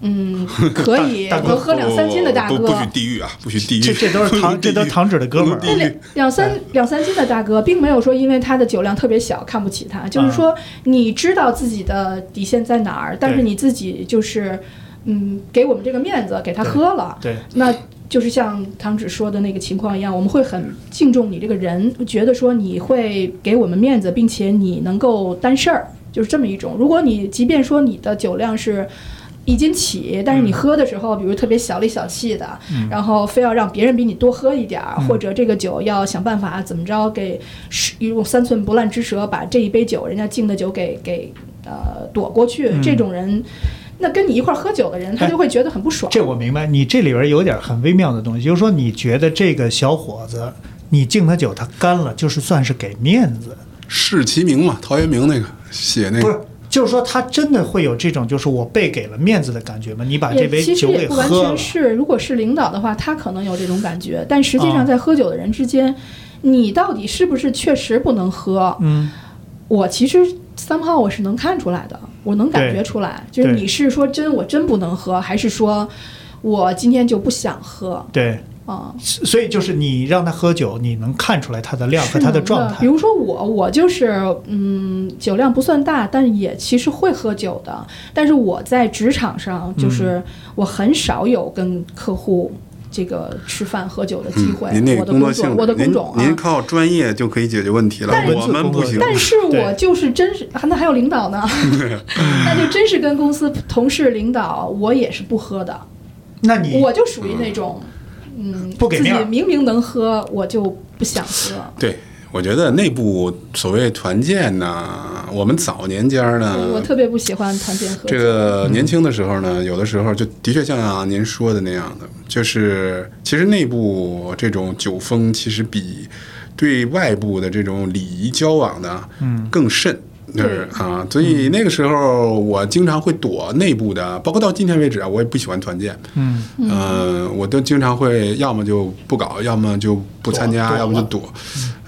Speaker 4: 嗯，可以能喝两三斤的大哥，
Speaker 3: 不不许地狱啊，不许地狱。
Speaker 2: 这这都是糖，这都是糖纸的哥们儿啊。
Speaker 3: 不能地狱。
Speaker 4: 两三两三斤的大哥，并没有说因为他的酒量特别小看不起他，就是说你知道自己的底线在哪儿，但是你自己就是嗯给我们这个面子给他喝了，
Speaker 2: 对，
Speaker 4: 那就是像唐指说的那个情况一样，我们会很敬重你这个人，觉得说你会给我们面子，并且你能够担事儿，就是这么一种。如果你即便说你的酒量是。一斤起，但是你喝的时候，比如特别小里小气的，然后非要让别人比你多喝一点儿，或者这个酒要想办法怎么着给是用三寸不烂之舌把这一杯酒人家敬的酒给给呃躲过去，这种人，那跟你一块儿喝酒的人，他
Speaker 2: 哎
Speaker 4: 就会觉得很不爽。
Speaker 2: 这我明白。你这里边有点很微妙的东西，就是说你觉得这个小伙子，你敬他酒，他干了，就是算是给面子，
Speaker 3: 视其名嘛，陶渊明那个写那个
Speaker 2: 不是
Speaker 3: 个，？
Speaker 2: 就是说他真的会有这种，就是我被给了面子的感觉吗？你把这杯
Speaker 4: 也其实
Speaker 2: 酒给
Speaker 4: 也不完
Speaker 2: 喝了
Speaker 4: 全，是，如果是领导的话，他可能有这种感觉，但实际
Speaker 2: 啊
Speaker 4: 上在喝酒的人之间，你到底是不是确实不能喝？
Speaker 2: 嗯，
Speaker 4: 我其实三炮我是能看出来的，我能感觉出来，就是你是说真我真不能喝，还是说我今天就不想喝
Speaker 2: 对。
Speaker 4: 啊？
Speaker 2: 所以就是你让他喝酒，你能看出来他的量和他的状态
Speaker 4: 比。如说我，我就是嗯，酒量不算大，但也其实会喝酒的。但是我在职场上，
Speaker 2: 嗯
Speaker 4: 就是我很少有跟客户这个吃饭喝酒的机会。
Speaker 3: 嗯您那
Speaker 4: 我的工作，
Speaker 3: 个工作性质，
Speaker 4: 我的工种
Speaker 3: 您。靠专业就可以解决问题了
Speaker 4: 但，是
Speaker 3: 我们不行。
Speaker 4: 但是我就是真是，啊那还有领导呢，那就真是跟公司同事、领导，我也是不喝的。
Speaker 2: 那你
Speaker 4: 我就属于那种，嗯，自己
Speaker 2: 不给
Speaker 4: 明明能喝，我就不想喝。
Speaker 3: 对，我觉得内部所谓团建呢，我们早年间儿呢，
Speaker 4: 我特别不喜欢团建。
Speaker 3: 这个年轻的时候呢，有的时候就的确像您说的那样的，就是其实内部这种酒风其实比对外部的这种礼仪交往呢，
Speaker 2: 嗯
Speaker 3: 更甚。就是啊，所以那个时候我经常会躲内部的，包括到今天为止啊，我也不喜欢团建。
Speaker 2: 嗯
Speaker 3: 嗯、我都经常会要么就不搞，要么就不参加，要么就躲。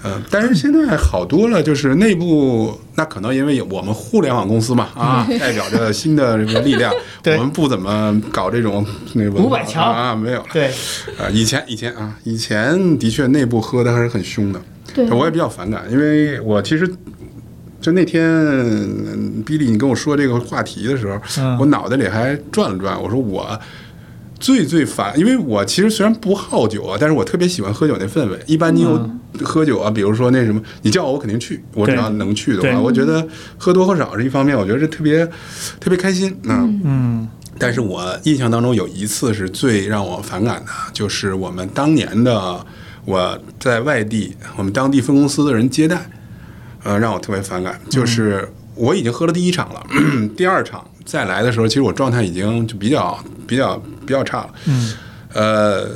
Speaker 3: 嗯、但是现在好多了，就是内部那可能因为我们互联网公司嘛，啊，代表着新的这个力量，我们不怎么搞这种那个
Speaker 2: 五百强
Speaker 3: 啊，没有了。
Speaker 2: 对，
Speaker 3: 啊，以前以前啊，以前的确内部喝的还是很凶的，
Speaker 4: 对，
Speaker 3: 我也比较反感，因为我其实就那天嗯比利你跟我说这个话题的时候，
Speaker 2: 嗯
Speaker 3: 我脑袋里还转了转，我说我最最烦，因为我其实虽然不好酒啊，但是我特别喜欢喝酒那氛围。一般你有喝酒啊，比如说那什么，你叫我我肯定去，我只
Speaker 2: 对
Speaker 3: 要能去的话，我觉得喝多喝少是一方面，我觉得这特别特别开心啊。
Speaker 2: 嗯
Speaker 3: 但是我印象当中有一次是最让我反感的，就是我们当年的我在外地，我们当地分公司的人接待，呃，让我特别反感。就是我已经喝了第一场了，第二场再来的时候，其实我状态已经就比较比较比较差了。
Speaker 2: 嗯
Speaker 3: 呃，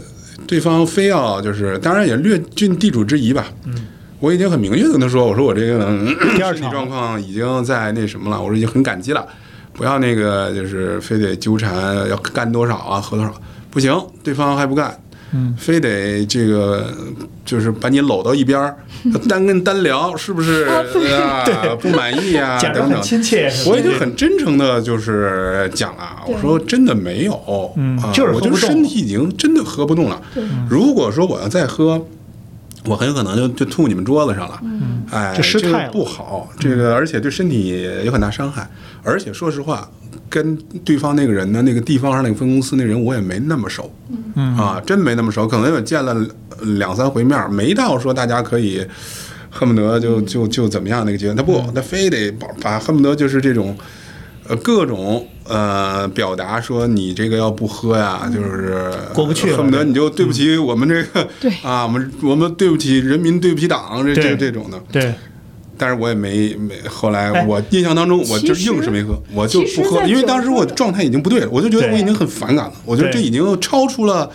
Speaker 3: 对方非要就是，当然也略尽地主之谊吧。嗯，我已经很明确的跟他说，我说我这个嗯
Speaker 2: 第二场
Speaker 3: 身体状况已经在那什么了，我说已经很感激了，不要那个就是非得纠缠要干多少啊，喝多少，不行，对方还不干。
Speaker 2: 嗯，
Speaker 3: 非得这个就是把你搂到一边儿，单跟单聊，是不是啊？不满意啊？
Speaker 2: 假装。亲切，
Speaker 3: 我已经很真诚的，就是讲了，我说真的没有，啊，
Speaker 2: 嗯就是
Speaker 3: 我就身体已经真的喝不动了。如果说我要再喝，我很有可能就就吐你们桌子上了，哎，
Speaker 2: 这失态
Speaker 3: 这个不好，这个而且对身体有很大伤害。而且说实话，跟对方那个人呢，那个地方上那个分公司那人，我也没那么熟，
Speaker 2: 嗯。
Speaker 3: 啊，真没那么熟，可能也见了两三回面，没到说大家可以恨不得就就就怎么样那个阶段。他不，他非得把把恨不得就是这种呃各种呃表达说你这个要不喝呀，就是
Speaker 2: 过不去
Speaker 3: 恨不得你就对不起我们这个
Speaker 4: 对。
Speaker 3: 啊，我们我们对不起人民，对不起党，这这这种的。
Speaker 2: 对，
Speaker 3: 但是我也没没，后来
Speaker 2: 哎
Speaker 3: 我印象当中，我就硬是没喝，我就不喝了，因为当时我状态已经不对了，我就觉得我已经很反感了，我觉得这已经超出了。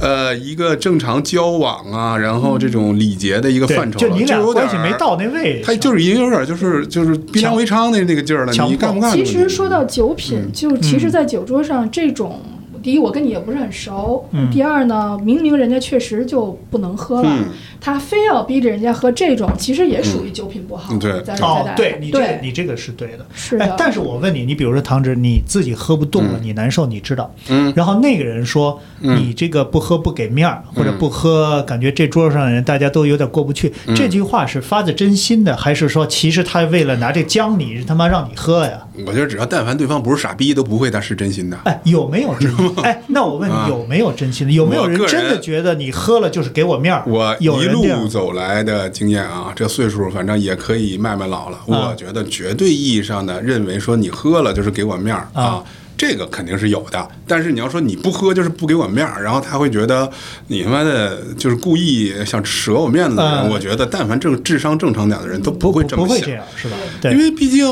Speaker 3: 呃，一个正常交往啊，然后这种礼节的一个范畴了，
Speaker 2: 就你俩
Speaker 3: 有点儿
Speaker 2: 关系没到那位置，
Speaker 3: 他就是已经有点就是就是逼良为娼的那个劲儿了，你干不干？
Speaker 4: 其实说到酒品，
Speaker 3: 嗯
Speaker 4: 就其实，在酒桌上这种。第一，我跟你也不是很熟。
Speaker 2: 嗯
Speaker 4: 第二呢，明明人家确实就不能喝了，
Speaker 3: 嗯
Speaker 4: 他非要逼着人家喝这种，其实也属于酒品不好。
Speaker 3: 嗯对
Speaker 4: 在
Speaker 2: 哦，对你这你这个是对的，
Speaker 4: 是的
Speaker 2: 哎，但是我问你，你比如说唐植，你自己喝不动了，
Speaker 3: 嗯
Speaker 2: 你难受，你知道，
Speaker 3: 嗯
Speaker 2: 然后那个人说
Speaker 3: 嗯
Speaker 2: 你这个不喝不给面儿，或者
Speaker 3: 嗯
Speaker 2: 不喝，感觉这桌上的人大家都有点过不去，
Speaker 3: 嗯
Speaker 2: 这句话是发自真心的，还是说其实他为了拿这将你，他妈让你喝呀？
Speaker 3: 我觉得只要但凡对方不是傻逼，都不会他是真心的。
Speaker 2: 哎，有没有真心？哎，那我问
Speaker 3: 啊
Speaker 2: 你，有没有真心的？有没有人真的觉得你喝了就是给我面儿？
Speaker 3: 我
Speaker 2: 有人
Speaker 3: 路走来的经验啊，这岁数反正也可以慢慢老了。
Speaker 2: 啊
Speaker 3: 我觉得绝对意义上的认为说你喝了就是给我面儿
Speaker 2: 啊
Speaker 3: 啊，这个肯定是有的。但是你要说你不喝就是不给我面儿，然后他会觉得你他妈的就是故意想折我面子的人，
Speaker 2: 嗯
Speaker 3: 我觉得但凡正智商正常点的人都
Speaker 2: 不
Speaker 3: 会这么想
Speaker 2: 不会这。样是吧？对，
Speaker 3: 因为毕竟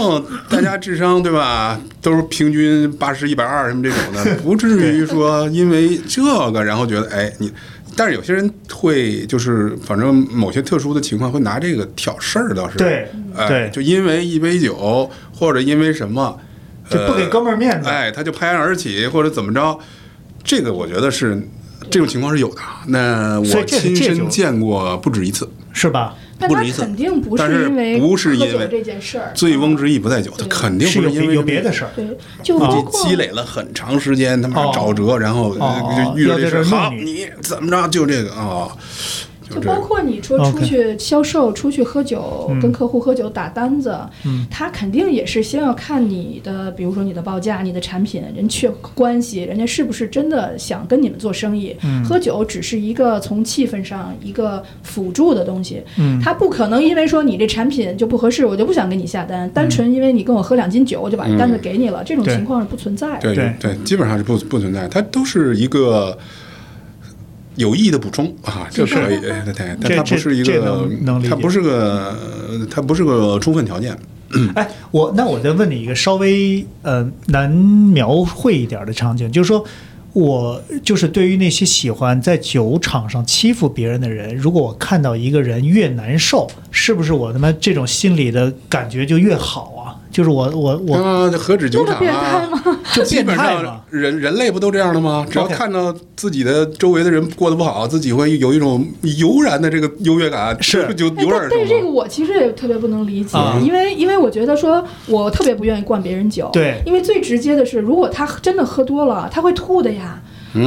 Speaker 3: 大家智商对吧，都是平均八十一百二什么这种的，不至于说因为这个然后觉得哎你，但是有些人会就是反正某些特殊的情况会拿这个挑事儿倒是
Speaker 2: 对
Speaker 3: 哎
Speaker 2: 对
Speaker 3: 就因为一杯酒或者因为什么，
Speaker 2: 就不给哥们儿面子。
Speaker 3: 哎，他就拍案而起或者怎么着，这个我觉得是这种情况是有的。那我亲身见过不止一次。
Speaker 2: 是吧？
Speaker 3: 不止一次
Speaker 4: 肯定不
Speaker 3: 但是
Speaker 4: 因为
Speaker 3: 不是因为
Speaker 4: 这件事儿。
Speaker 3: 醉翁之意不在酒，他肯定
Speaker 2: 是有别
Speaker 3: 不是因为
Speaker 2: 有别的事儿。
Speaker 4: 对，就
Speaker 3: 积累了很长时间，他妈
Speaker 2: 哦
Speaker 3: 找辙，然后遇到这事儿，好，
Speaker 2: 你
Speaker 3: 你怎么着就这个啊，就
Speaker 4: 就包。括你说出去销售、出去喝酒、
Speaker 2: 嗯。
Speaker 4: 跟客户喝酒打单子，
Speaker 2: 嗯。
Speaker 4: 他肯定也是先要看你的，比如说你的报价、你的产品，人确关系，人家是不是真的想跟你们做生意。
Speaker 2: 嗯。
Speaker 4: 喝酒只是一个从气氛上一个辅助的东西，
Speaker 2: 嗯，
Speaker 4: 他不可能因为说你这产品就不合适，我就不想给你下单，单纯因为你跟我喝两斤酒，我就把这单子给你了，这种情况是不存在的。
Speaker 3: 对
Speaker 2: 对。
Speaker 3: 对，基本上是不不存在，它都是一个有意义的补充啊，这可以，对对，但
Speaker 2: 这
Speaker 3: 它不是一个它不是个，它不是个充分条件。
Speaker 2: 哎，我那我再问你一个稍微呃难描绘一点的场景，就是说。我就是对于那些喜欢在酒场上欺负别人的人，如果我看到一个人越难受，是不是我他妈这种心里的感觉就越好啊？就是我我我
Speaker 3: 啊，何止酒
Speaker 4: 这么
Speaker 3: 场啊！
Speaker 2: 就
Speaker 3: 基本
Speaker 2: 变态嘛
Speaker 3: 上，人人类不都这样的吗？只要看到自己的周围的人过得不好，自己会有一种油然的这个优越感，
Speaker 2: 是
Speaker 3: 就
Speaker 4: 哎
Speaker 3: 油然
Speaker 4: 但这个。我其实也特别不能理解，
Speaker 2: 啊
Speaker 4: 因为因为我觉得说我特别不愿意灌别人酒，
Speaker 2: 对
Speaker 4: 因为最直接的是，如果他真的喝多了，他会吐的呀。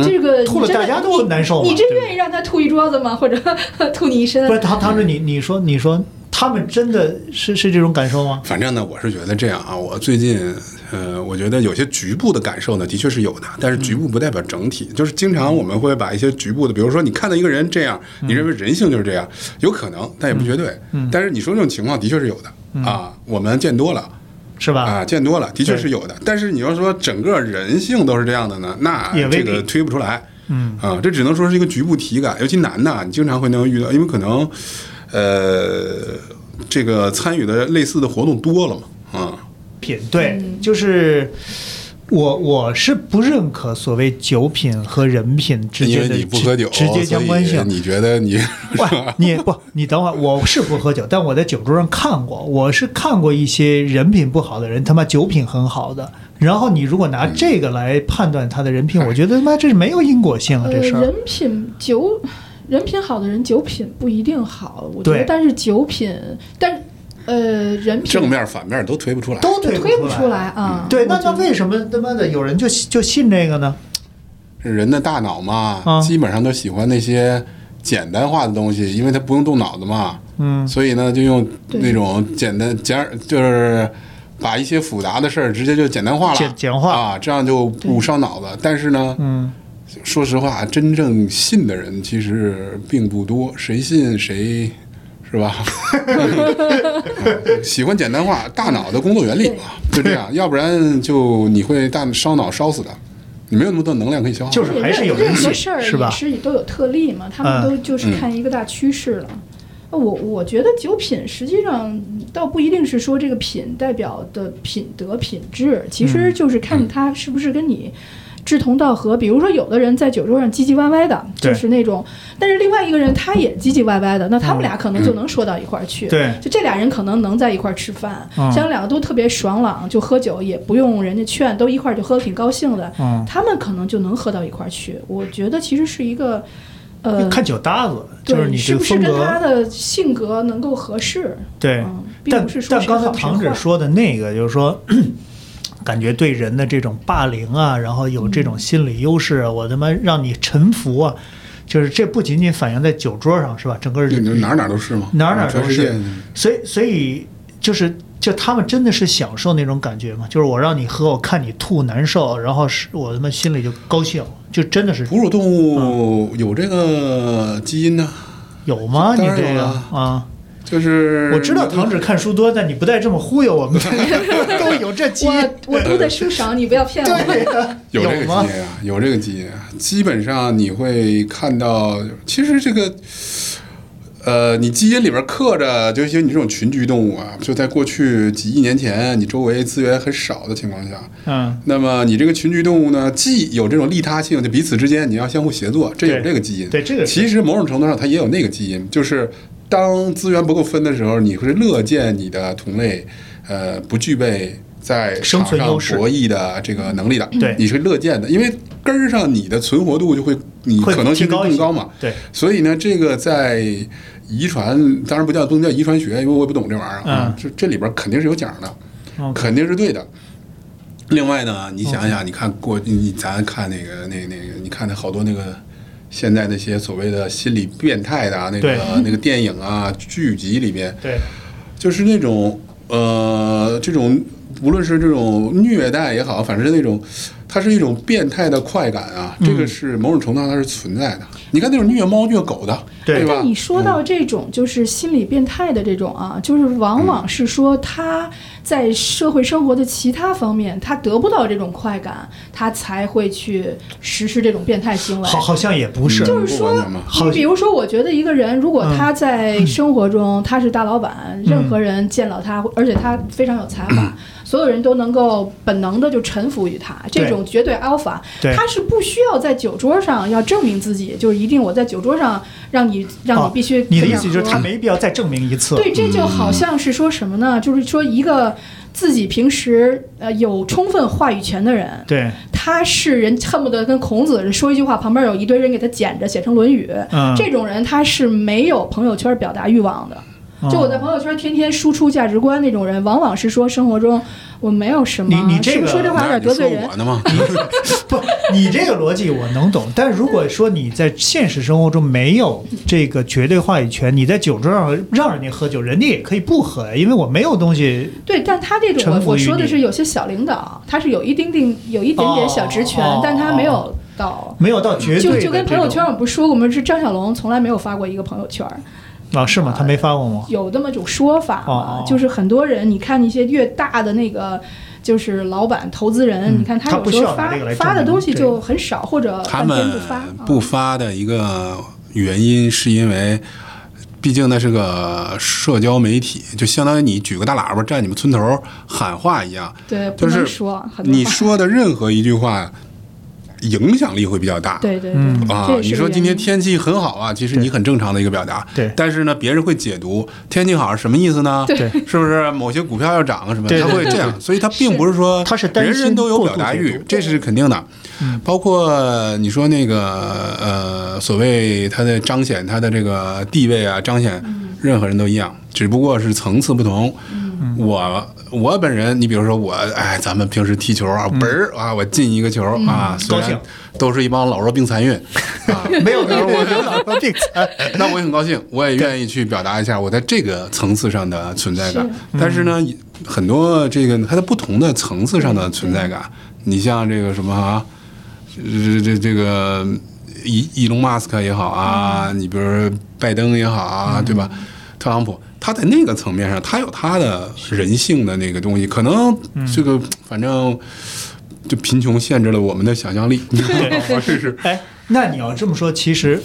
Speaker 4: 这个
Speaker 2: 吐了大家都难受嘛
Speaker 4: 你真愿意让他吐一桌子吗？或者 吐你一身
Speaker 2: 不？是唐唐志，你你说你说他们真的是是这种感受吗？
Speaker 3: 反正呢，我是觉得这样啊。我最近，呃，我觉得有些局部的感受呢，的确是有的，但是局部不代表整体。就是经常我们会把一些局部的，比如说你看到一个人这样，你认为人性就是这样，有可能，但也不绝对。但是你说这种情况的确是有的啊，我们见多了。
Speaker 2: 是吧？
Speaker 3: 啊，见多了，的确是有的。但是你要说整个人性都是这样的呢，那这个推不出来。
Speaker 2: 嗯
Speaker 3: 啊，这只能说是一个局部体感，尤其男的，你经常会能遇到，因为可能，呃，这个参与的类似的活动多了嘛，啊，
Speaker 2: 品对，
Speaker 4: 嗯
Speaker 2: 就是我我是不认可所谓酒品和人品之
Speaker 3: 因
Speaker 2: 间的
Speaker 3: 你不喝酒，
Speaker 2: 直直接相关性
Speaker 3: 所以。你觉得你
Speaker 2: 不，你不，你等会儿，我是不喝酒，但我在酒桌上看过，我是看过一些人品不好的人，他妈酒品很好的。然后你如果拿这个来判断他的人品，我觉得他妈这是没有因果性啊，
Speaker 4: 呃，
Speaker 2: 这事儿
Speaker 4: 人。品酒，人品好的人酒品不一定好，我觉得，但是酒品，但呃，人品
Speaker 3: 正面反面都推不出来。
Speaker 2: 都推不
Speaker 4: 出来。啊。
Speaker 2: 对，那那为什么他妈的有人就就信这个呢？
Speaker 3: 人的大脑嘛，
Speaker 2: 啊。
Speaker 3: 基本上都喜欢那些简单化的东西，因为他不用动脑子嘛，
Speaker 2: 嗯，
Speaker 3: 所以呢，就用那种简单简就是把一些复杂的事儿直接就简单化了，
Speaker 2: 简简化。
Speaker 3: 啊，这样就不伤脑子。但是呢，
Speaker 2: 嗯，
Speaker 3: 说实话，真正信的人其实并不多，谁信谁。是吧？喜欢简单化，大脑的工作原理嘛，就这样，要不然就你会大烧脑烧死的，你没有那么多能量可以消耗。
Speaker 2: 就是还是有
Speaker 4: 任
Speaker 2: 人信
Speaker 4: 何事儿
Speaker 2: 是吧
Speaker 4: 也是都有特例嘛，他们
Speaker 2: 嗯
Speaker 4: 都就是看一个大趋势了。我我觉得酒品实际上倒不一定是说这个品代表的品德品质，其实就是看他是不是跟你志同道合。比如说，有的人在酒桌上唧唧歪歪的，就是那种，但是另外一个人他也唧唧歪歪的，那他们俩可能就能说到一块儿去。
Speaker 2: 对
Speaker 4: 就这俩人可能能在一块儿吃饭，
Speaker 2: 嗯
Speaker 4: 像两个都特别爽朗，就喝酒也不用人家劝，都一块儿就喝得挺高兴的，
Speaker 2: 嗯
Speaker 4: 他们可能就能喝到一块儿去。我觉得其实是一个，呃，
Speaker 2: 看酒搭子，就是，你
Speaker 4: 是不是跟他。的性格能够合适？
Speaker 2: 对，
Speaker 4: 嗯，并
Speaker 2: 但
Speaker 4: 不是说
Speaker 2: 但刚才。唐指说的那个，就是说，感觉对人的这种霸凌啊，然后有这种心理优势啊，我他妈让你臣服啊，就是这不仅仅反映在酒桌上是吧？整个
Speaker 3: 就哪哪都是嘛，
Speaker 2: 哪哪都是所以所以就是就他们真的是享受那种感觉嘛？就是我让你喝，我看你吐难受，然后是我他妈心里就高兴，就真的是
Speaker 3: 哺乳动物有这个基因呢，
Speaker 2: 有吗？你这个啊，
Speaker 3: 就是
Speaker 2: 我知道唐纸看书多，但你不带这么忽悠我们，都有这基因。
Speaker 4: 我我读的书少，你不要骗我。
Speaker 2: 对呀，
Speaker 3: 有这个基因？啊，有这个基因啊。基本上你会看到，其实这个，呃，你基因里边刻着，就像你这种群居动物啊，就在过去几亿年前，你周围资源很少的情况下，
Speaker 2: 嗯，
Speaker 3: 那么你这个群居动物呢，既有这种利他性，就彼此之间你要相互协作，这有这个基因。
Speaker 2: 对这个
Speaker 3: 其实某种程度上它也有那个基因，就是当资源不够分的时候，你会乐见你的同类，呃，不具备在
Speaker 2: 生
Speaker 3: 场上博弈的这个能力的，
Speaker 2: 对。
Speaker 3: 你是乐见的，因为根儿上你的存活度就会，你可能性更高嘛。
Speaker 2: 对，
Speaker 3: 所以呢，这个在遗传，当然不叫不能叫遗传学，因为我也不懂这玩意儿啊。
Speaker 2: 嗯。
Speaker 3: 这这里边肯定是有讲的，
Speaker 2: 嗯
Speaker 3: 肯定是对的。另外呢，你想想，你看过你咱看那个那那个，你看那好多那个现在那些所谓的心理变态的啊，那个那个电影啊剧集里边，
Speaker 2: 对，
Speaker 3: 就是那种呃，这种无论是这种虐待也好，反正是那种，它是一种变态的快感啊，这个是某种程度上它是存在的。你看那种虐猫虐狗的，
Speaker 2: 对。
Speaker 3: 吧？
Speaker 4: 但你说到这种就是心理变态的这种啊，就是往往是说他在社会生活的其他方面他得不到这种快感，他才会去实施这种变态行为。
Speaker 2: 好，好像也不是，
Speaker 3: 嗯
Speaker 4: 就是说你比如说，我觉得一个人如果
Speaker 2: 嗯
Speaker 4: 他在生活中他是大老板，任何人见到他，而且他非常有才华，所有人都能够本能的就臣服于他，这种绝对 alpha，
Speaker 2: 对
Speaker 4: 他是不需要在酒桌上要证明自己，就是一定我在酒桌上让你让
Speaker 2: 哦
Speaker 4: 你必须
Speaker 2: 你的意思就是他没必要再证明一次。
Speaker 4: 对，这就好像是说什么呢？就是说一个自己平时呃有充分话语权的人，
Speaker 2: 对，
Speaker 4: 他是人恨不得跟孔子说一句话，旁边有一堆人给他捡着写成《论语》
Speaker 2: 嗯
Speaker 4: 这种人他是没有朋友圈表达欲望的。就我在朋友圈天天输出价值观那种人，往往是说生活中我没有什么，
Speaker 2: 你你这个
Speaker 4: 是不是说这话有点得罪人
Speaker 3: 哪你说 我。的吗？
Speaker 2: 不，你这个逻辑我能懂，但如果说你在现实生活中没有这个绝对话语权，你在酒桌上让人家喝酒，人家也可以不喝呀，因为我没有东西。
Speaker 4: 对，但他这种我我说的是有些小领导，他是有一丁丁有一点点小职权，
Speaker 2: 哦
Speaker 4: 但他没有到。
Speaker 2: 没有到绝对
Speaker 4: 就就跟朋友圈我不是说过吗？是张小龙从来没有发过一个朋友圈，
Speaker 2: 啊，是吗？他没发过吗？
Speaker 4: 有那么种说法嘛？
Speaker 2: 哦哦
Speaker 4: 就是很多人，你看那些越大的那个。就是老板、投资人，
Speaker 2: 嗯
Speaker 4: 你看
Speaker 2: 他
Speaker 4: 有时候发发的东西就很少，或者
Speaker 3: 他
Speaker 4: 半天
Speaker 3: 们
Speaker 4: 不发。啊
Speaker 3: 不发的一个原因是因为毕竟那是个社交媒体，就相当于你举个大喇叭站你们村头喊话一样，
Speaker 4: 对，不
Speaker 3: 就是你说的任何一句话，影响力会比较大。
Speaker 4: 对对对，
Speaker 2: 嗯
Speaker 3: 啊你说今天天气很好啊，其实你很正常的一个表达。
Speaker 2: 对
Speaker 3: 但是呢，别人会解读天气好是什么意思呢？
Speaker 2: 对
Speaker 3: 是不是某些股票要涨啊什么？他会这样，所以他并不是说
Speaker 2: 他是
Speaker 3: 人人都有表达欲这是肯定的。包括你说那个呃，所谓他的彰显他的这个地位啊，彰显任何人都一样，只不过是层次不同。我我本人，你比如说我，哎，咱们平时踢球啊，嘣儿啊，我进一个球啊，虽然
Speaker 2: 高兴
Speaker 3: 都是一帮老弱病残孕啊，
Speaker 2: 没有的，我有老弱病残。
Speaker 3: 那我也很高兴，我也愿意去表达一下我在这个层次上的存在感。但是呢，很多这个它在不同的层次上的存在感，你像这个什么啊，这这这个伊伊隆马斯克也好啊，你比如说拜登也好啊，对吧？特朗普。他在那个层面上，他有他的人性的那个东西，可能这个反正就贫穷限制了我们的想象力，你知道吗？这是
Speaker 2: 哎，那你要这么说，其实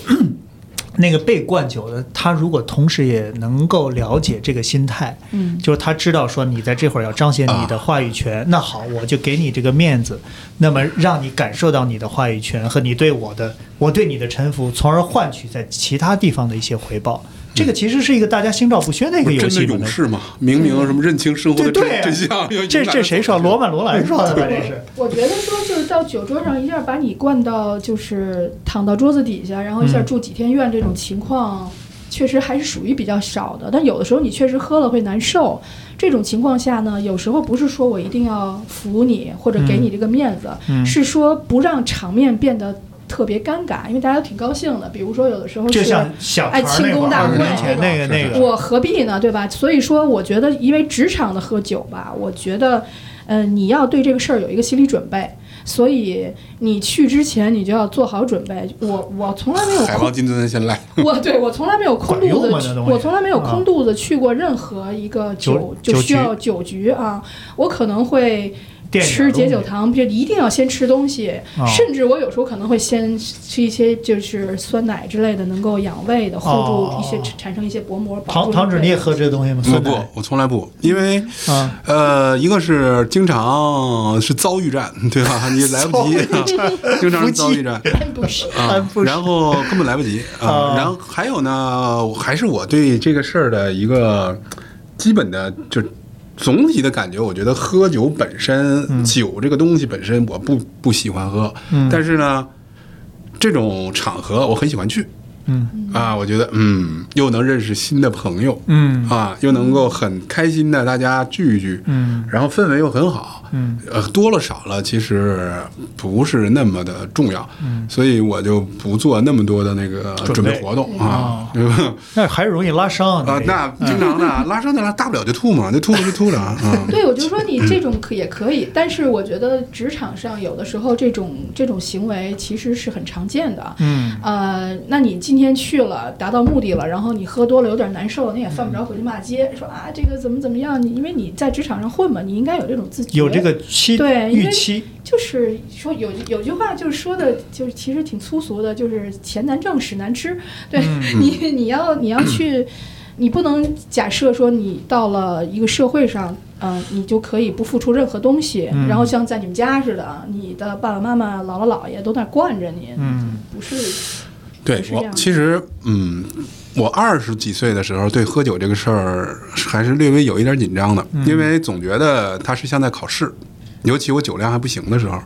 Speaker 2: 那个被灌酒的，他如果同时也能够了解这个心态，
Speaker 4: 嗯
Speaker 2: 就是他知道说你在这会儿要彰显你的话语权，那好，我就给你这个面子，那么让你感受到你的话语权和你对我的，我对你的臣服，从而换取在其他地方的一些回报。这个其实是一个大家心照不宣的一个游
Speaker 3: 真的
Speaker 2: 戏
Speaker 3: 勇士嘛，明明什么认清生活的真真相。
Speaker 2: 这这谁说？罗曼·罗兰说的吧？这是。
Speaker 4: 我觉得说就是到酒桌上一下把你灌到就是躺到桌子底下，然后一下
Speaker 2: 嗯
Speaker 4: 住几天院这种情况，确实还是属于比较少的。但有的时候你确实喝了会难受，这种情况下呢，有时候不是说我一定要服你或者给你这个面子，
Speaker 2: 嗯
Speaker 4: 是说不让场面变得特别尴尬，因为大家都挺高兴的。比如说有的时候
Speaker 2: 就是像小
Speaker 4: 哎庆功大会
Speaker 2: 那个那个，
Speaker 4: 我何必呢，对吧？所以说，我觉得因为职场的喝酒吧，我觉得，呃，你要对这个事儿有一个心理准备，所以你去之前你就要做好准备。我我从来没有空
Speaker 3: 海王金樽先来，
Speaker 4: 我对我从来没有空肚子我从来没有空肚子去过任何一个酒
Speaker 2: 酒
Speaker 4: 就需要
Speaker 2: 酒
Speaker 4: 酒局啊，我可能会。吃解酒糖，就一定要先吃东西，
Speaker 2: 哦
Speaker 4: 甚至我有时候可能会先吃一些就是酸奶之类的，能够养胃的，hold 住一些、
Speaker 2: 哦
Speaker 4: 产生一些薄膜。保
Speaker 2: 糖糖纸你也喝这个东西吗？
Speaker 3: 我不，我从来不，因为
Speaker 2: 啊，
Speaker 3: 呃，一个是经常是遭遇战，对吧？你来不及，经常是遭遇战
Speaker 4: 不是，
Speaker 3: 啊
Speaker 2: 不，是
Speaker 3: 然后根本来不及
Speaker 2: 啊
Speaker 3: 啊。然后还有呢，还是我对这个事儿的一个基本的就。总体的感觉，我觉得喝酒本身，酒这个东西本身我不不喜欢喝，
Speaker 2: 嗯。
Speaker 3: 但是呢，这种场合我很喜欢去
Speaker 2: 嗯。
Speaker 3: 啊，我觉得嗯，又能认识新的朋友，
Speaker 2: 嗯
Speaker 3: 啊，又能够很开心的大家聚一聚，
Speaker 2: 嗯。
Speaker 3: 然后氛围又很好，
Speaker 2: 嗯，
Speaker 3: 呃，多了少了其实不是那么的重要，
Speaker 2: 嗯，
Speaker 3: 所以我就不做那么多的那个
Speaker 2: 准备
Speaker 3: 活动啊
Speaker 2: 哦，
Speaker 3: 对吧？
Speaker 2: 那还是容易拉伤
Speaker 3: 啊，那经常的 拉伤的拉，大不了就吐嘛，就吐了就吐了啊，啊
Speaker 4: 对，我就说你这种可也可以，但是我觉得职场上有的时候这种这种行为其实是很常见的。
Speaker 2: 嗯
Speaker 4: 呃，那你今天去了，达到目的了，然后你喝多了有点难受，你也犯不着回去骂街，说啊这个怎么怎么样？你因为你在职场上混嘛，你应该有这种自觉。
Speaker 2: 有这个期
Speaker 4: 对因为
Speaker 2: 预期，
Speaker 4: 就是说有有句话就是说的，就是其实挺粗俗的，就是钱难挣，屎难吃。对、你，你要你要去，你不能假设说你到了一个社会上，呃，你就可以不付出任何东西，
Speaker 2: 嗯
Speaker 4: 然后像在你们家似的，你的爸爸妈妈、姥姥姥爷都在惯着你，
Speaker 2: 嗯
Speaker 4: 不是
Speaker 3: 对
Speaker 4: 是这样
Speaker 3: 其实嗯，我二十几岁的时候对喝酒这个事儿还是略微有一点紧张的，因为总觉得它是像在考试，尤其我酒量还不行的时候。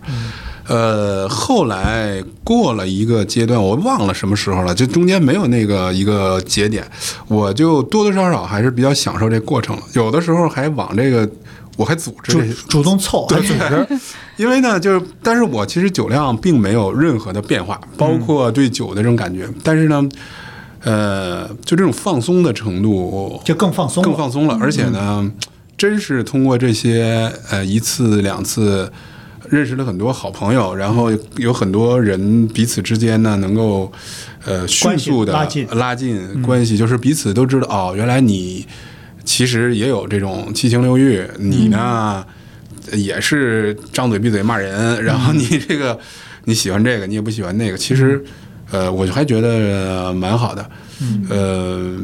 Speaker 3: 呃，后来过了一个阶段，我忘了什么时候了，就中间没有那个一个节点，我就多多少少还是比较享受这过程了。有的时候还往这个，我还组织
Speaker 2: 主主动凑 对组织，
Speaker 3: 因为呢，就是，但是我其实酒量并没有任何的变化，包括对酒的这种感觉。但是呢，呃，就这种放松的程度
Speaker 2: 就更放松，
Speaker 3: 更放松了，而且呢，真是通过这些呃一次两次。认识了很多好朋友，然后有很多人彼此之间呢，能够呃迅速的
Speaker 2: 拉近
Speaker 3: 拉近关系，就是彼此都知道哦，原来你其实也有这种七情六欲，你呢、也是张嘴闭嘴骂人，然后你这个你喜欢这个，你也不喜欢那个，其实呃，我就还觉得呃蛮好的。呃，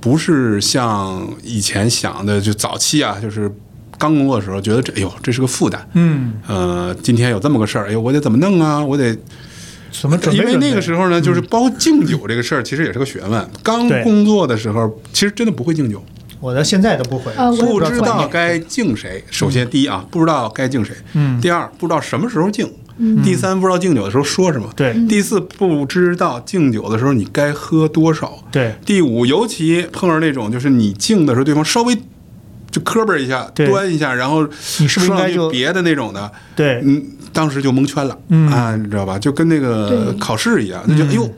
Speaker 3: 不是像以前想的，就早期啊，就是刚工作的时候，觉得这哎呦这是个负担。
Speaker 2: 嗯，
Speaker 3: 呃，今天有这么个事儿，哎呦，我得怎么弄啊？我得
Speaker 2: 怎么准备
Speaker 3: 因为？那个时候呢，就是包敬酒这个事儿，其实也是个学问。刚工作的时候，其实真的不会敬酒，
Speaker 2: 我到现在都不会，
Speaker 4: 啊
Speaker 3: 不知
Speaker 4: 道
Speaker 3: 道该敬谁。首先，第一啊，不知道该敬谁；
Speaker 2: 嗯
Speaker 3: 第二，不知道什么时候敬；第三，不知道敬酒的时候说什么；
Speaker 2: 对。
Speaker 3: 第四，不知道敬酒的时候你该喝多少；
Speaker 2: 对。
Speaker 3: 第五，尤其碰上那种就是你敬的时候，对方稍微就磕巴一下、
Speaker 2: 对。
Speaker 3: 端一下，然后
Speaker 2: 你是不是应该就
Speaker 3: 别的那种的，
Speaker 2: 对。
Speaker 3: 嗯，当时就蒙圈了，
Speaker 2: 嗯。
Speaker 3: 啊，你知道吧？就跟那个考试一样，那
Speaker 2: 就
Speaker 3: 哎呦。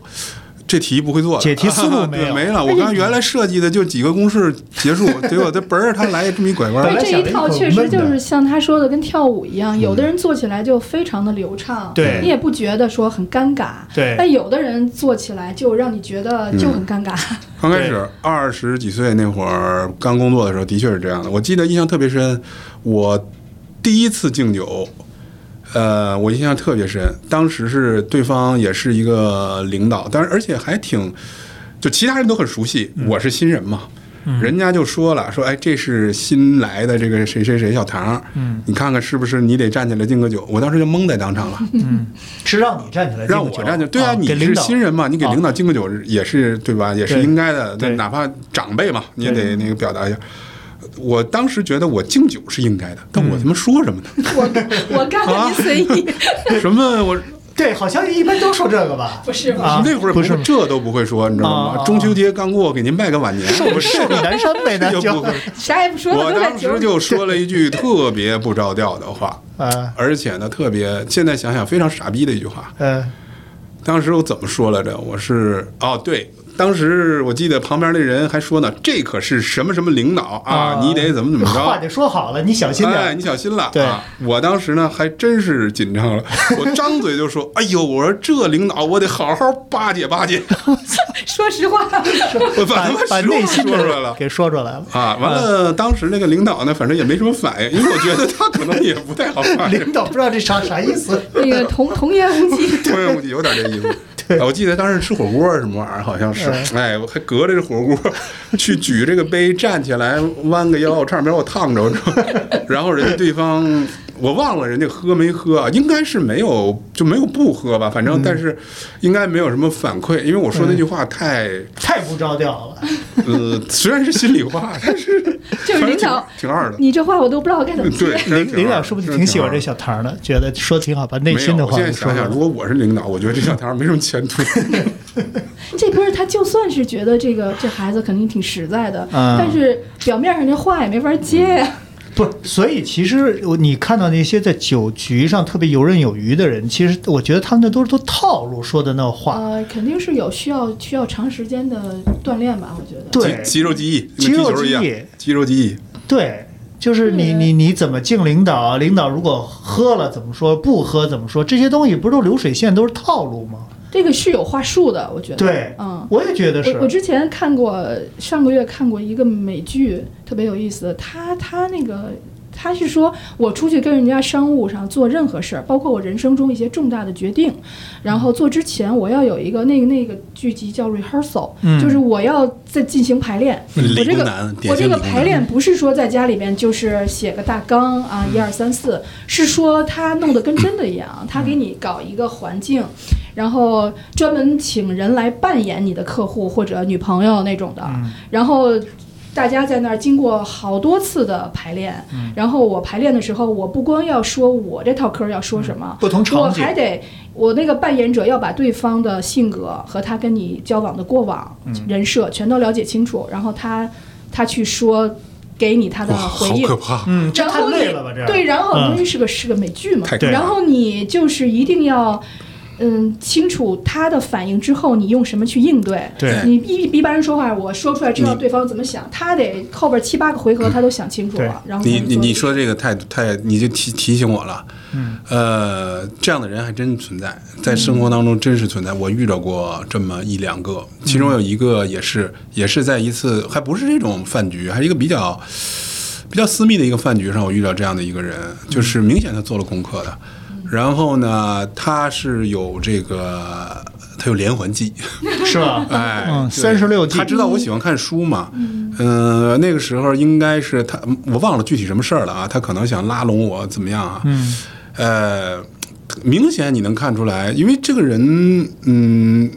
Speaker 3: 这题不会做了，
Speaker 2: 解题思路 没有
Speaker 3: 对没了。我刚原来设计的就几个公式结束，结果这嘣儿他来这么一拐弯儿，
Speaker 4: 这一套确实就是像他说的，跟跳舞一样，有的人做起来就非常的流畅，
Speaker 2: 对
Speaker 4: 你也不觉得说很尴尬，
Speaker 2: 对
Speaker 4: 但有的人做起来就让你觉得就很尴尬。
Speaker 3: 刚开始二十几岁那会儿刚工作的时候，的确是这样的。我记得印象特别深，我第一次敬酒，呃，我印象特别深。当时是对方也是一个领导，但是而且还挺，就其他人都很熟悉，我是新人嘛。人家就说了，说哎，这是新来的这个谁谁谁小唐，
Speaker 2: 嗯，
Speaker 3: 你看看是不是你得站起来敬个酒？我当时就懵在当场了，嗯
Speaker 2: 是让你站起来
Speaker 3: 让我站起来，对啊，你是新人嘛，你给领导敬个酒也是对吧？也是应该的，
Speaker 2: 对
Speaker 3: 哪怕长辈嘛，你也得那个表达一下。我当时觉得我敬酒是应该的，但我他妈说什么呢？
Speaker 4: 我我看着你随意，
Speaker 3: 什么我
Speaker 2: 对，好像一般都说这个吧？
Speaker 4: 不是
Speaker 2: 啊
Speaker 4: 吗？
Speaker 3: 那会儿
Speaker 2: 不是
Speaker 3: 这都不会说，你知道
Speaker 2: 啊
Speaker 3: 吗？中秋节刚过，给您拜个晚年，我
Speaker 2: 寿比南山呗，那就
Speaker 3: 就不会。
Speaker 4: 啥也不说，
Speaker 3: 我。当时就说了一句特别不着调的话，
Speaker 2: 呃
Speaker 3: 而且呢，特别现在想想非常傻逼的一句话。
Speaker 2: 嗯，
Speaker 3: 当时我怎么说来着？我是哦，对，当时我记得旁边那人还说呢，这可是什么什么领导啊，你得怎么怎么着。
Speaker 2: 话得说好了，你小心
Speaker 3: 哎，
Speaker 2: 点。
Speaker 3: 你小心了
Speaker 2: 对
Speaker 3: 啊！我当时呢还真是紧张了，我张嘴就说：“哎呦，我说这领导我得好好巴结巴结。
Speaker 4: 说实话，”
Speaker 3: 我把他
Speaker 2: 把
Speaker 3: 实话
Speaker 2: 内心
Speaker 3: 说出来了
Speaker 2: 给说出来了。
Speaker 3: 啊！完了，当时那个领导呢，反正也没什么反应，因为我觉得他可能也不太好巴结。
Speaker 2: 领导不知道这啥啥意思。
Speaker 4: 那个童童言无忌。
Speaker 3: 童言无忌有点这意思。
Speaker 2: 对
Speaker 3: 啊我记得当时吃火锅什么玩意儿，好像是
Speaker 2: 嗯，
Speaker 3: 哎，我还隔着这火锅去举这个杯，站起来弯个腰，差点没让我烫着，然后人家对方我忘了人家喝没喝啊，应该是没有就没有不喝吧，反正但是应该没有什么反馈，因为我说那句话太
Speaker 2: 太不着调了。
Speaker 3: 呃，虽然是心里话，但是
Speaker 4: 就是领导，
Speaker 3: 挺挺二的。
Speaker 4: 你这话我都不知道该怎么接。
Speaker 3: 对，真
Speaker 2: 领领导是不是挺喜欢这小唐的？觉得说挺好，把内心的话
Speaker 3: 现在想想，如果我是领导，我觉得这小唐没什么前途。
Speaker 4: 这不是他，就算是觉得这个这孩子肯定挺实在的，
Speaker 2: 嗯
Speaker 4: 但是表面上这话也没法接呀。
Speaker 2: 不，所以其实你看到那些在酒局上特别游刃有余的人，其实我觉得他们那都是都套路说的那话。
Speaker 4: 呃，肯定是有需要需要长时间的锻炼吧，我觉得。
Speaker 2: 对
Speaker 3: 肌肌肉记忆，
Speaker 2: 肌肉记忆
Speaker 3: 肌肉记忆。
Speaker 2: 对，就是你你你怎么敬领导？领导如果喝了怎么说？不喝怎么说？这些东西不是都流水线，都是套路吗？
Speaker 4: 这个是有话术的，我觉得。
Speaker 2: 对，
Speaker 4: 嗯。
Speaker 2: 我也觉得是
Speaker 4: 我我。之前看过，上个月看过一个美剧，特别有意思。他他那个他是说，我出去跟人家商务上做任何事儿，包括我人生中一些重大的决定，然后做之前我要有一个那个那个剧集叫 rehearsal，、
Speaker 2: 嗯
Speaker 4: 就是我要在进行排练。我这个我这个排练不是说在家里边就是写个大纲啊，一二三四，是说他弄得跟真的一样，他给你搞一个环境，然后专门请人来扮演你的客户或者女朋友那种的，
Speaker 2: 嗯
Speaker 4: 然后。大家在那儿经过好多次的排练，
Speaker 2: 嗯
Speaker 4: 然后我排练的时候，我不光要说我这套嗑要说什么，
Speaker 2: 不同
Speaker 4: 我
Speaker 2: 场景
Speaker 4: 还得我那个扮演者要把对方的性格和他跟你交往的过往、
Speaker 2: 嗯
Speaker 4: 人设全都了解清楚，然后他他去说给你他的，回应
Speaker 3: 好可。怕！
Speaker 2: 嗯，这太
Speaker 4: 然后你
Speaker 2: 累了吧？这
Speaker 4: 对，然后
Speaker 2: 嗯
Speaker 4: 因为是个是个美剧嘛然后你就是一定要，嗯，清楚他的反应之后，你用什么去应对。
Speaker 2: 对
Speaker 4: 你一一般人说话，我说出来知道对方怎么想，他得后边七八个回合他都想清楚了，然后
Speaker 3: 你你你说这个太太，你就提提醒我了。
Speaker 2: 嗯，
Speaker 3: 呃，这样的人还真存在，在生活当中真实存在。我遇到过这么一两个，其中有一个也是也是在一次，还不是这种饭局，还是一个比较比较私密的一个饭局上，我遇到这样的一个人，就是明显他做了功课的。然后呢，他是有这个，他他有连环计，
Speaker 2: 是吧？
Speaker 3: 哎，
Speaker 2: 三十六计
Speaker 3: 他，知道我喜欢看书嘛，嗯、那个时候应该是他，我忘了具体什么事儿了啊，他可能想拉拢我怎么样啊？
Speaker 2: 嗯，
Speaker 3: 呃，明显你能看出来，因为这个人，嗯。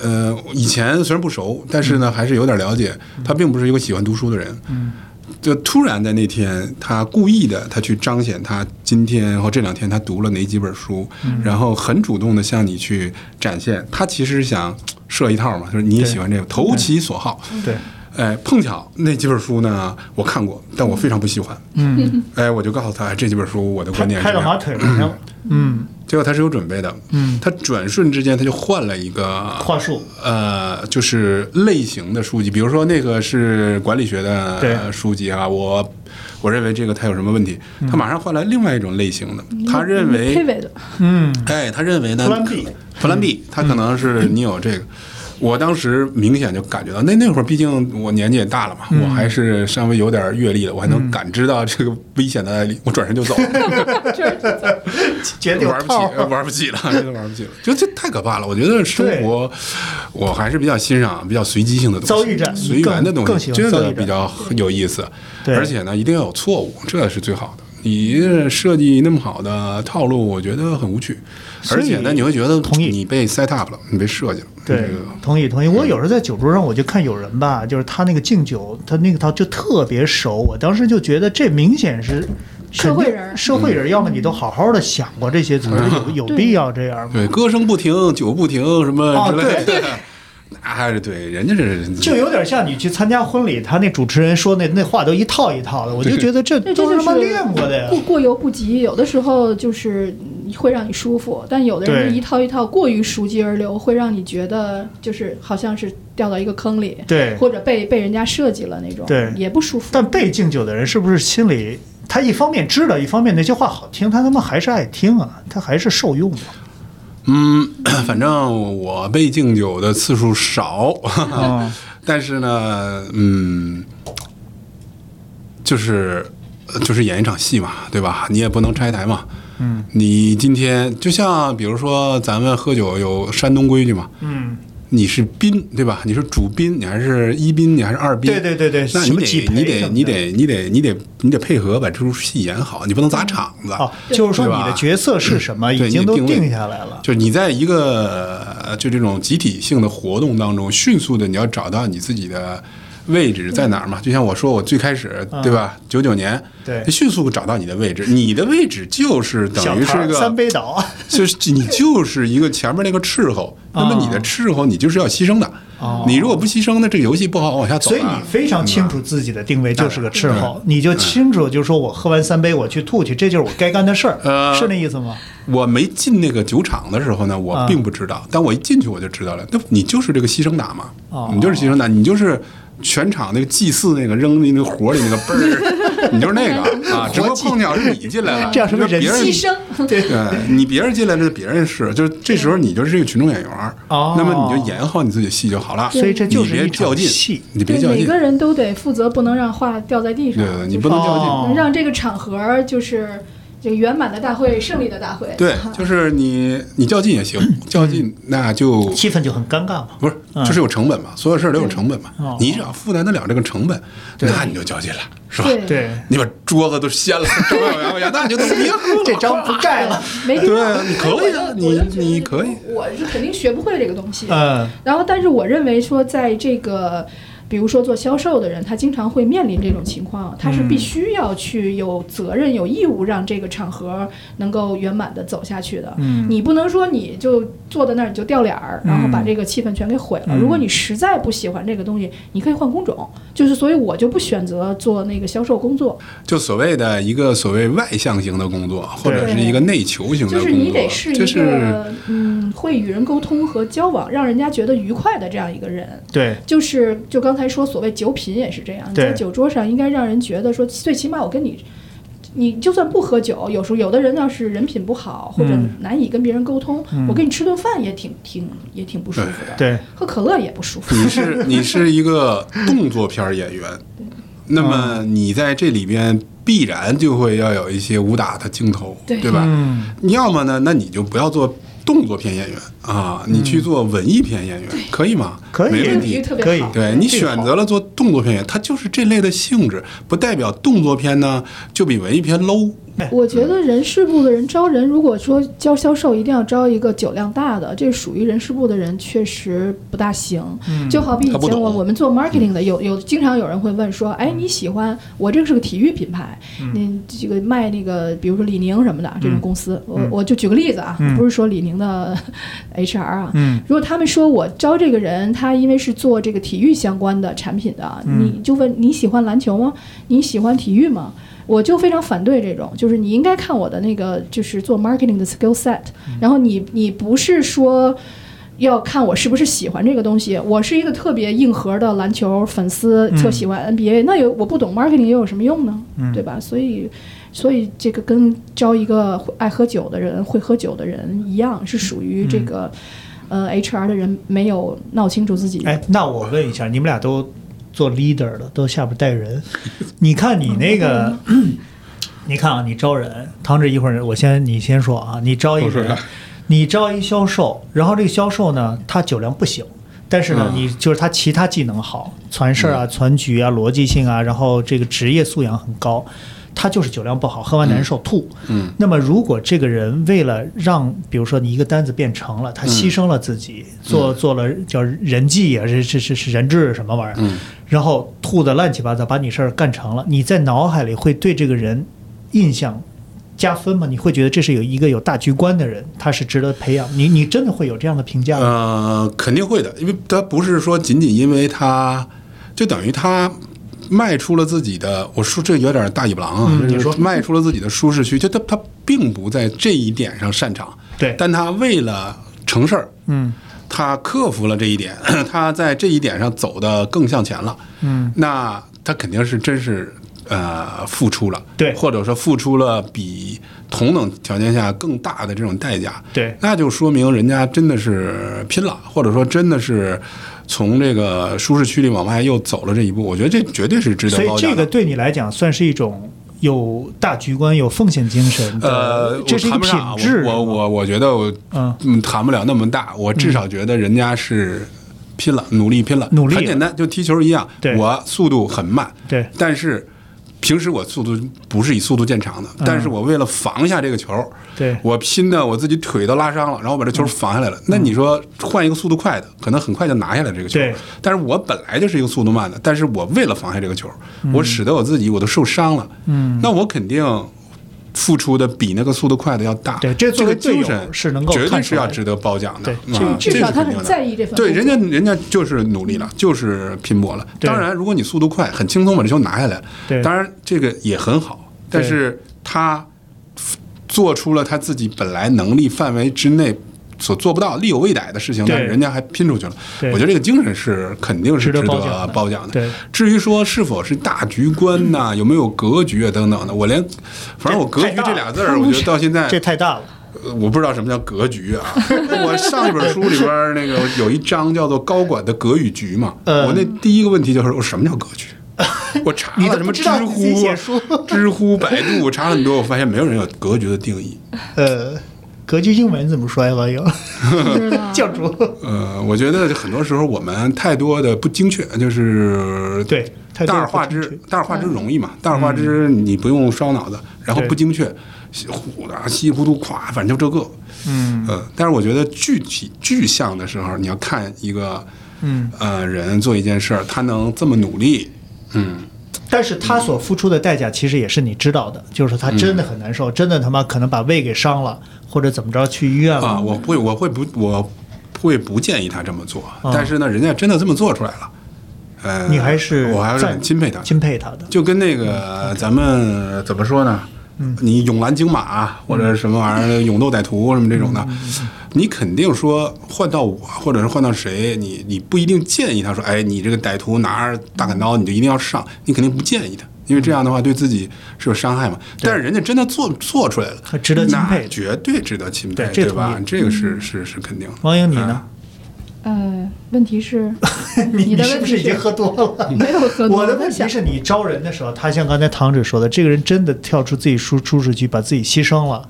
Speaker 3: 呃，以前虽然不熟，但是呢，还是有点了解。他并不是一个喜欢读书的人。嗯，就突然在那天，他故意的，他去彰显他今天或这两天他读了哪几本书，然后很主动的向你去展现。他其实想设一套嘛，就是你也喜欢这个，投其所好。
Speaker 2: 对，
Speaker 3: 哎，碰巧那几本书呢，我看过，但我非常不喜欢。
Speaker 2: 嗯，
Speaker 3: 哎，我就告诉他，哎这几本书我的观点是
Speaker 2: 拍了马。腿嗯，
Speaker 3: 结果他是有准备的，
Speaker 2: 嗯。
Speaker 3: 他转瞬之间他就换了一个
Speaker 2: 话术，
Speaker 3: 呃，就是类型的书籍，比如说那个是管理学的书籍啊，我我认为这个他有什么问题，他马上换来另外一种类型的，他认为，
Speaker 2: 嗯，
Speaker 3: 哎，他认为呢
Speaker 2: Plan
Speaker 3: B，Plan B，他可能是你有这个。我当时明显就感觉到，那那会儿毕竟我年纪也大了嘛，
Speaker 2: 嗯
Speaker 3: 我还是稍微有点阅历的，我还能感知到这个危险的来临，我转身就走，玩不起
Speaker 2: 套，，
Speaker 3: 玩不起了，真的玩不起了，就这太可怕了。我觉得生活，我还是比较欣赏比较随机性的东西，
Speaker 2: 遭遇战
Speaker 3: 随缘的东西，这个比较有意思。
Speaker 2: 对
Speaker 3: 而且呢，一定要有错误，这是最好的。你设计那么好的套路，我觉得很无趣。而且呢，你会觉得
Speaker 2: 同意
Speaker 3: 你被 set up 了，你被设计了。
Speaker 2: 对
Speaker 3: 这个，
Speaker 2: 同意同意。我有时候在酒桌上，我就看有人吧，就是他那个敬酒，他那个他就特别熟。我当时就觉得这明显是
Speaker 4: 社会人
Speaker 2: 社会人，要么你都好好的想过这些词儿，有有必要这样吗？
Speaker 3: 对，歌声不停，酒不停，什么
Speaker 2: 哦
Speaker 3: 之类的。那还是对，人家这是
Speaker 2: 就有点像你去参加婚礼，他那主持人说那那话都一套一套的，我就觉得这，
Speaker 4: 这
Speaker 2: 都
Speaker 4: 就是
Speaker 2: 他妈练过的呀
Speaker 4: 过。过犹不及，有的时候就是会让你舒服，但有的人
Speaker 2: 对
Speaker 4: 一套一套过于熟记而流，会让你觉得就是好像是掉到一个坑里，
Speaker 2: 对，
Speaker 4: 或者被被人家设计了那种，
Speaker 2: 对
Speaker 4: 也不舒服。
Speaker 2: 但被敬酒的人是不是心里他一方面知道，一方面那些话好听，他他妈还是爱听啊，他还是受用的。
Speaker 3: 嗯，反正我被敬酒的次数少，
Speaker 2: 嗯
Speaker 3: 但是呢，嗯，就是呃就是演一场戏嘛，对吧？你也不能拆台嘛。
Speaker 2: 嗯
Speaker 3: 你今天就像比如说咱们喝酒有山东规矩嘛，
Speaker 2: 嗯，
Speaker 3: 你是宾对吧？你是主宾，你还是一宾，你还是二宾？
Speaker 2: 对对对对，
Speaker 3: 那你得你得你得你得你得你得配合把这出戏演好，你不能砸场子。
Speaker 2: 哦，就是说你的角色是什么，已经都
Speaker 3: 定
Speaker 2: 下来了。
Speaker 3: 就是你在一个呃就这种集体性的活动当中，迅速的你要找到你自己的位置在哪儿嘛？就像我说，我最开始对吧？九九年，
Speaker 2: 嗯对
Speaker 3: 迅速找到你的位置，你的位置就是等于是
Speaker 2: 一个 三，杯倒，
Speaker 3: 就是你就是一个前面那个斥候，那么你的斥候你就是要牺牲的。
Speaker 2: 哦，
Speaker 3: 你如果不牺牲，那这个游戏不好往下走。啊
Speaker 2: 所以你非常清楚自己的定位就是个斥候。
Speaker 3: 嗯，
Speaker 2: 你就清楚，就是说我喝完三杯我去吐去，这就是我该干的事儿，
Speaker 3: 呃
Speaker 2: 是那意思吗？
Speaker 3: 我没进那个酒厂的时候呢，我
Speaker 2: 啊
Speaker 3: 并不知道，但我一进去我就知道了。那你就是这个牺牲打嘛，
Speaker 2: 哦。
Speaker 3: 你就是牺牲打，你就是全场那个祭祀那个扔那个火里那个嘣儿，你就是那个啊。只不过碰巧是你进来了，
Speaker 2: 这样是不是人
Speaker 3: 别人
Speaker 4: 牺牲，
Speaker 2: 对，
Speaker 3: 对你别人进来是，别人是，就是这时候你就是这个群众演员，
Speaker 2: 哦
Speaker 3: 那么你就演好你自己的戏就好了。
Speaker 2: 所以这就是
Speaker 3: 你别
Speaker 2: 一场
Speaker 3: 较劲
Speaker 2: 戏，
Speaker 3: 你别较劲，
Speaker 4: 每个人都得负责，不能让话掉在地上。
Speaker 3: 对对，你不能较劲。
Speaker 4: 让这个场合就是这个圆满的大会、胜利的大会。
Speaker 3: 对，就是你你较劲也行，较劲那就
Speaker 2: 气氛就很尴尬嘛。
Speaker 3: 不是，
Speaker 2: 嗯
Speaker 3: 就是有成本嘛，所有事儿都有成本嘛
Speaker 2: 哦。
Speaker 3: 你只要负担得了这个成本，那你就较劲了，是吧？
Speaker 4: 对
Speaker 2: 对，
Speaker 3: 你把桌子都掀了，张表扬呀，那你就都别喝了。
Speaker 2: 这张不盖了。
Speaker 4: 没。
Speaker 3: 对啊你可以啊你你可以
Speaker 4: 我是肯定学不会这个东西。
Speaker 2: 嗯，
Speaker 4: 然后，但是我认为说，在这个，比如说做销售的人，他经常会面临这种情况，他是必须要去有责任、有义务让这个场合能够圆满的走下去的。
Speaker 2: 嗯
Speaker 4: 你不能说你就坐在那儿你就掉脸儿，然后把这个气氛全给毁了。
Speaker 2: 嗯
Speaker 4: 如果你实在不喜欢这个东西，你可以换工种。就是，所以我就不选择做那个销售工作。
Speaker 3: 就所谓的一个所谓外向型的工作，或者是一个内求型的工作
Speaker 4: 就是你得是，一
Speaker 3: 就是
Speaker 4: 个嗯会与人沟通和交往，让人家觉得愉快的这样一个人。
Speaker 2: 对，
Speaker 4: 就是就刚才说，所谓酒品也是这样，你在酒桌上应该让人觉得说，最起码我跟你，你就算不喝酒，有时候有的人要是人品不好或者
Speaker 2: 嗯。
Speaker 4: 难以跟别人沟通，
Speaker 2: 嗯。
Speaker 4: 我跟你吃顿饭也挺挺也挺不舒服的，
Speaker 2: 对，
Speaker 4: 喝可乐也不舒服。
Speaker 3: 你是你是一个动作片演员，那么你在这里边必然就会要有一些武打的镜头，
Speaker 4: 对。
Speaker 3: 对吧？
Speaker 2: 嗯，
Speaker 3: 你要么呢，那你就不要做动作片演员啊，你去做文艺片演员可以吗？
Speaker 2: 可以。
Speaker 3: 没问题。
Speaker 2: 可以。
Speaker 3: 对你选择了做动作片演员，它就是这类的性质，不代表动作片呢就比文艺片 low。
Speaker 4: 我觉得人事部的人招人，如果说招销售，一定要招一个酒量大的，这属于人事部的人确实不大行。就好比以前我我们做 marketing 的，有有经常有人会问说，哎，你喜欢我这个是个体育品牌，你，这个卖那个比如说李宁什么的这种公司，我我就举个例子啊，
Speaker 2: 嗯。
Speaker 4: 不是说李宁的 HR 啊，
Speaker 2: 嗯
Speaker 4: 如果他们说我招这个人，他因为是做这个体育相关的产品的，
Speaker 2: 嗯
Speaker 4: 你就问你喜欢篮球吗？你喜欢体育吗？我就非常反对这种，就是你应该看我的那个就是做 marketing 的 skill set，然后你你不是说。要看我是不是喜欢这个东西。我是一个特别硬核的篮球粉丝，特喜欢 NBA，、那有我不懂 marketing 又有什么用呢？对吧？所以，所以这个跟招一个会爱喝酒的人、会喝酒的人一样，是属于这个、呃 HR 的人没有闹清楚自己。
Speaker 2: 哎，那我问一下，你们俩都做 leader 了，都下边带人，你看你那个，你看啊，你招人，唐志一会儿我先你先说啊，你招一个人，你招一销售，然后这个销售呢，他酒量不行。但是呢，
Speaker 3: 嗯
Speaker 2: 你就是他其他技能好，传事儿啊、传局啊、逻辑性啊，然后这个职业素养很高，他就是酒量不好，喝完难受吐。
Speaker 3: 嗯
Speaker 2: 那么，如果这个人为了让，比如说你一个单子变成了，他牺牲了自己，做做了叫人际啊，是是是是人质什么玩意儿，
Speaker 3: 嗯
Speaker 2: 然后吐的乱七八糟，把你事儿干成了，你在脑海里会对这个人印象加分吗？你会觉得这是有一个有大局观的人，他是值得培养？你你真的会有这样的评价吗？
Speaker 3: 呃，肯定会的，因为他不是说仅仅因为他，就等于他迈出了自己的，我说这有点大尾巴狼啊，
Speaker 2: 你说。
Speaker 3: 迈出了自己的舒适区，就他他并不在这一点上擅长，
Speaker 2: 对。
Speaker 3: 但他为了成事儿，
Speaker 2: 嗯。
Speaker 3: 他克服了这一点，他在这一点上走得更向前了，
Speaker 2: 嗯，
Speaker 3: 那他肯定是真是呃付出了，
Speaker 2: 对。
Speaker 3: 或者说付出了比同等条件下更大的这种代价，
Speaker 2: 对。
Speaker 3: 那就说明人家真的是拼了，或者说真的是从这个舒适区里往外又走了这一步。我觉得这绝对是值得
Speaker 2: 所以。这个对你来讲算是一种有大局观、有奉献精神，
Speaker 3: 呃，
Speaker 2: 这是一个品质。
Speaker 3: 我我我我觉得我
Speaker 2: 嗯
Speaker 3: 嗯谈不了那么大，我至少觉得人家是拼了，努力拼了，
Speaker 2: 努力
Speaker 3: 很简单，就踢球一样
Speaker 2: 对，
Speaker 3: 我速度很慢，
Speaker 2: 对
Speaker 3: 但是。平时我速度不是以速度见长的，但是我为了防下这个球，我拼的我自己腿都拉伤了，然后把这球防下来了。那你说换一个速度快的，可能很快就拿下来这个球。但是我本来就是一个速度慢的，但是我为了防下这个球，
Speaker 2: 嗯
Speaker 3: 我使得我自己我都受伤了。嗯，那我肯定付出的比那个速度快的要大。
Speaker 2: 对这作为队友
Speaker 3: 个精神
Speaker 2: 是能够
Speaker 3: 绝对是要值得褒奖的。
Speaker 2: 对
Speaker 3: 啊
Speaker 4: 至少他很
Speaker 3: 这是肯定的
Speaker 4: 在意这份
Speaker 3: 对，人家人家就是努力了，就是拼搏了。当然，如果你速度快，很轻松把这球拿下来，
Speaker 2: 对
Speaker 3: 当然这个也很好。但是他做出了他自己本来能力范围之内所做不到、力有未逮的事情，
Speaker 2: 对
Speaker 3: 但是人家还拼出去了。我觉得这个精神是肯定是
Speaker 2: 值得褒奖的。
Speaker 3: 至于说是否是大局观呐、有没有格局啊等等的，我连反正我格局这俩字儿，我觉得到现在
Speaker 2: 这太大了。
Speaker 3: 呃我不知道什么叫格局啊。我上一本书里边那个有一章叫做“高管的格与局”嘛。
Speaker 2: 呃
Speaker 3: 我那第一个问题就是，我什么叫格局？我查了什么知乎、知乎、百度，我查了很多，我发现没有人有格局的定义。
Speaker 2: 呃，格局英文怎么说呀，网友？教主。
Speaker 3: 呃，我觉得很多时候我们太多的不精确，就是
Speaker 2: 对
Speaker 3: 大而化之大而化之容易嘛，大而化之你不用烧脑子，然后不精确，糊的稀里糊涂咵，反正就这个。
Speaker 2: 嗯。
Speaker 3: 呃，但是我觉得具体具象的时候，你要看一个
Speaker 2: 嗯，
Speaker 3: 呃人做一件事儿，他能这么努力，嗯，
Speaker 2: 但是他所付出的代价其实也是你知道的，就是他真的很难受，真的他妈可能把胃给伤了，或者怎么着去医院了。
Speaker 3: 啊，我会我会不我会不建议他这么做，
Speaker 2: 啊
Speaker 3: 但是呢，人家真的这么做出来了，呃，
Speaker 2: 你还是
Speaker 3: 我还是很钦佩他的，
Speaker 2: 钦佩他的。
Speaker 3: 就跟那个咱们怎么说呢？你勇拦京马或者什么玩意儿，勇斗歹徒什么这种的，你肯定说换到我，或者是换到谁，你你不一定建议他说，哎，你这个歹徒拿着大砍刀，你就一定要上，你肯定不建议他，因为这样的话对自己是有伤害嘛。但是人家真的做做出来了，
Speaker 2: 值得钦佩
Speaker 3: 那绝对值得钦佩，
Speaker 2: 对
Speaker 3: 吧？这个是是是肯定的。
Speaker 2: 王英，你呢？
Speaker 4: 呃，问题是
Speaker 2: 你
Speaker 4: 你的
Speaker 2: 是不是已经喝多了？
Speaker 4: 没有喝多。
Speaker 2: 我的问题是你招人的时候，他像刚才唐指说的，这个人真的跳出自己舒舒适区，把自己牺牲了，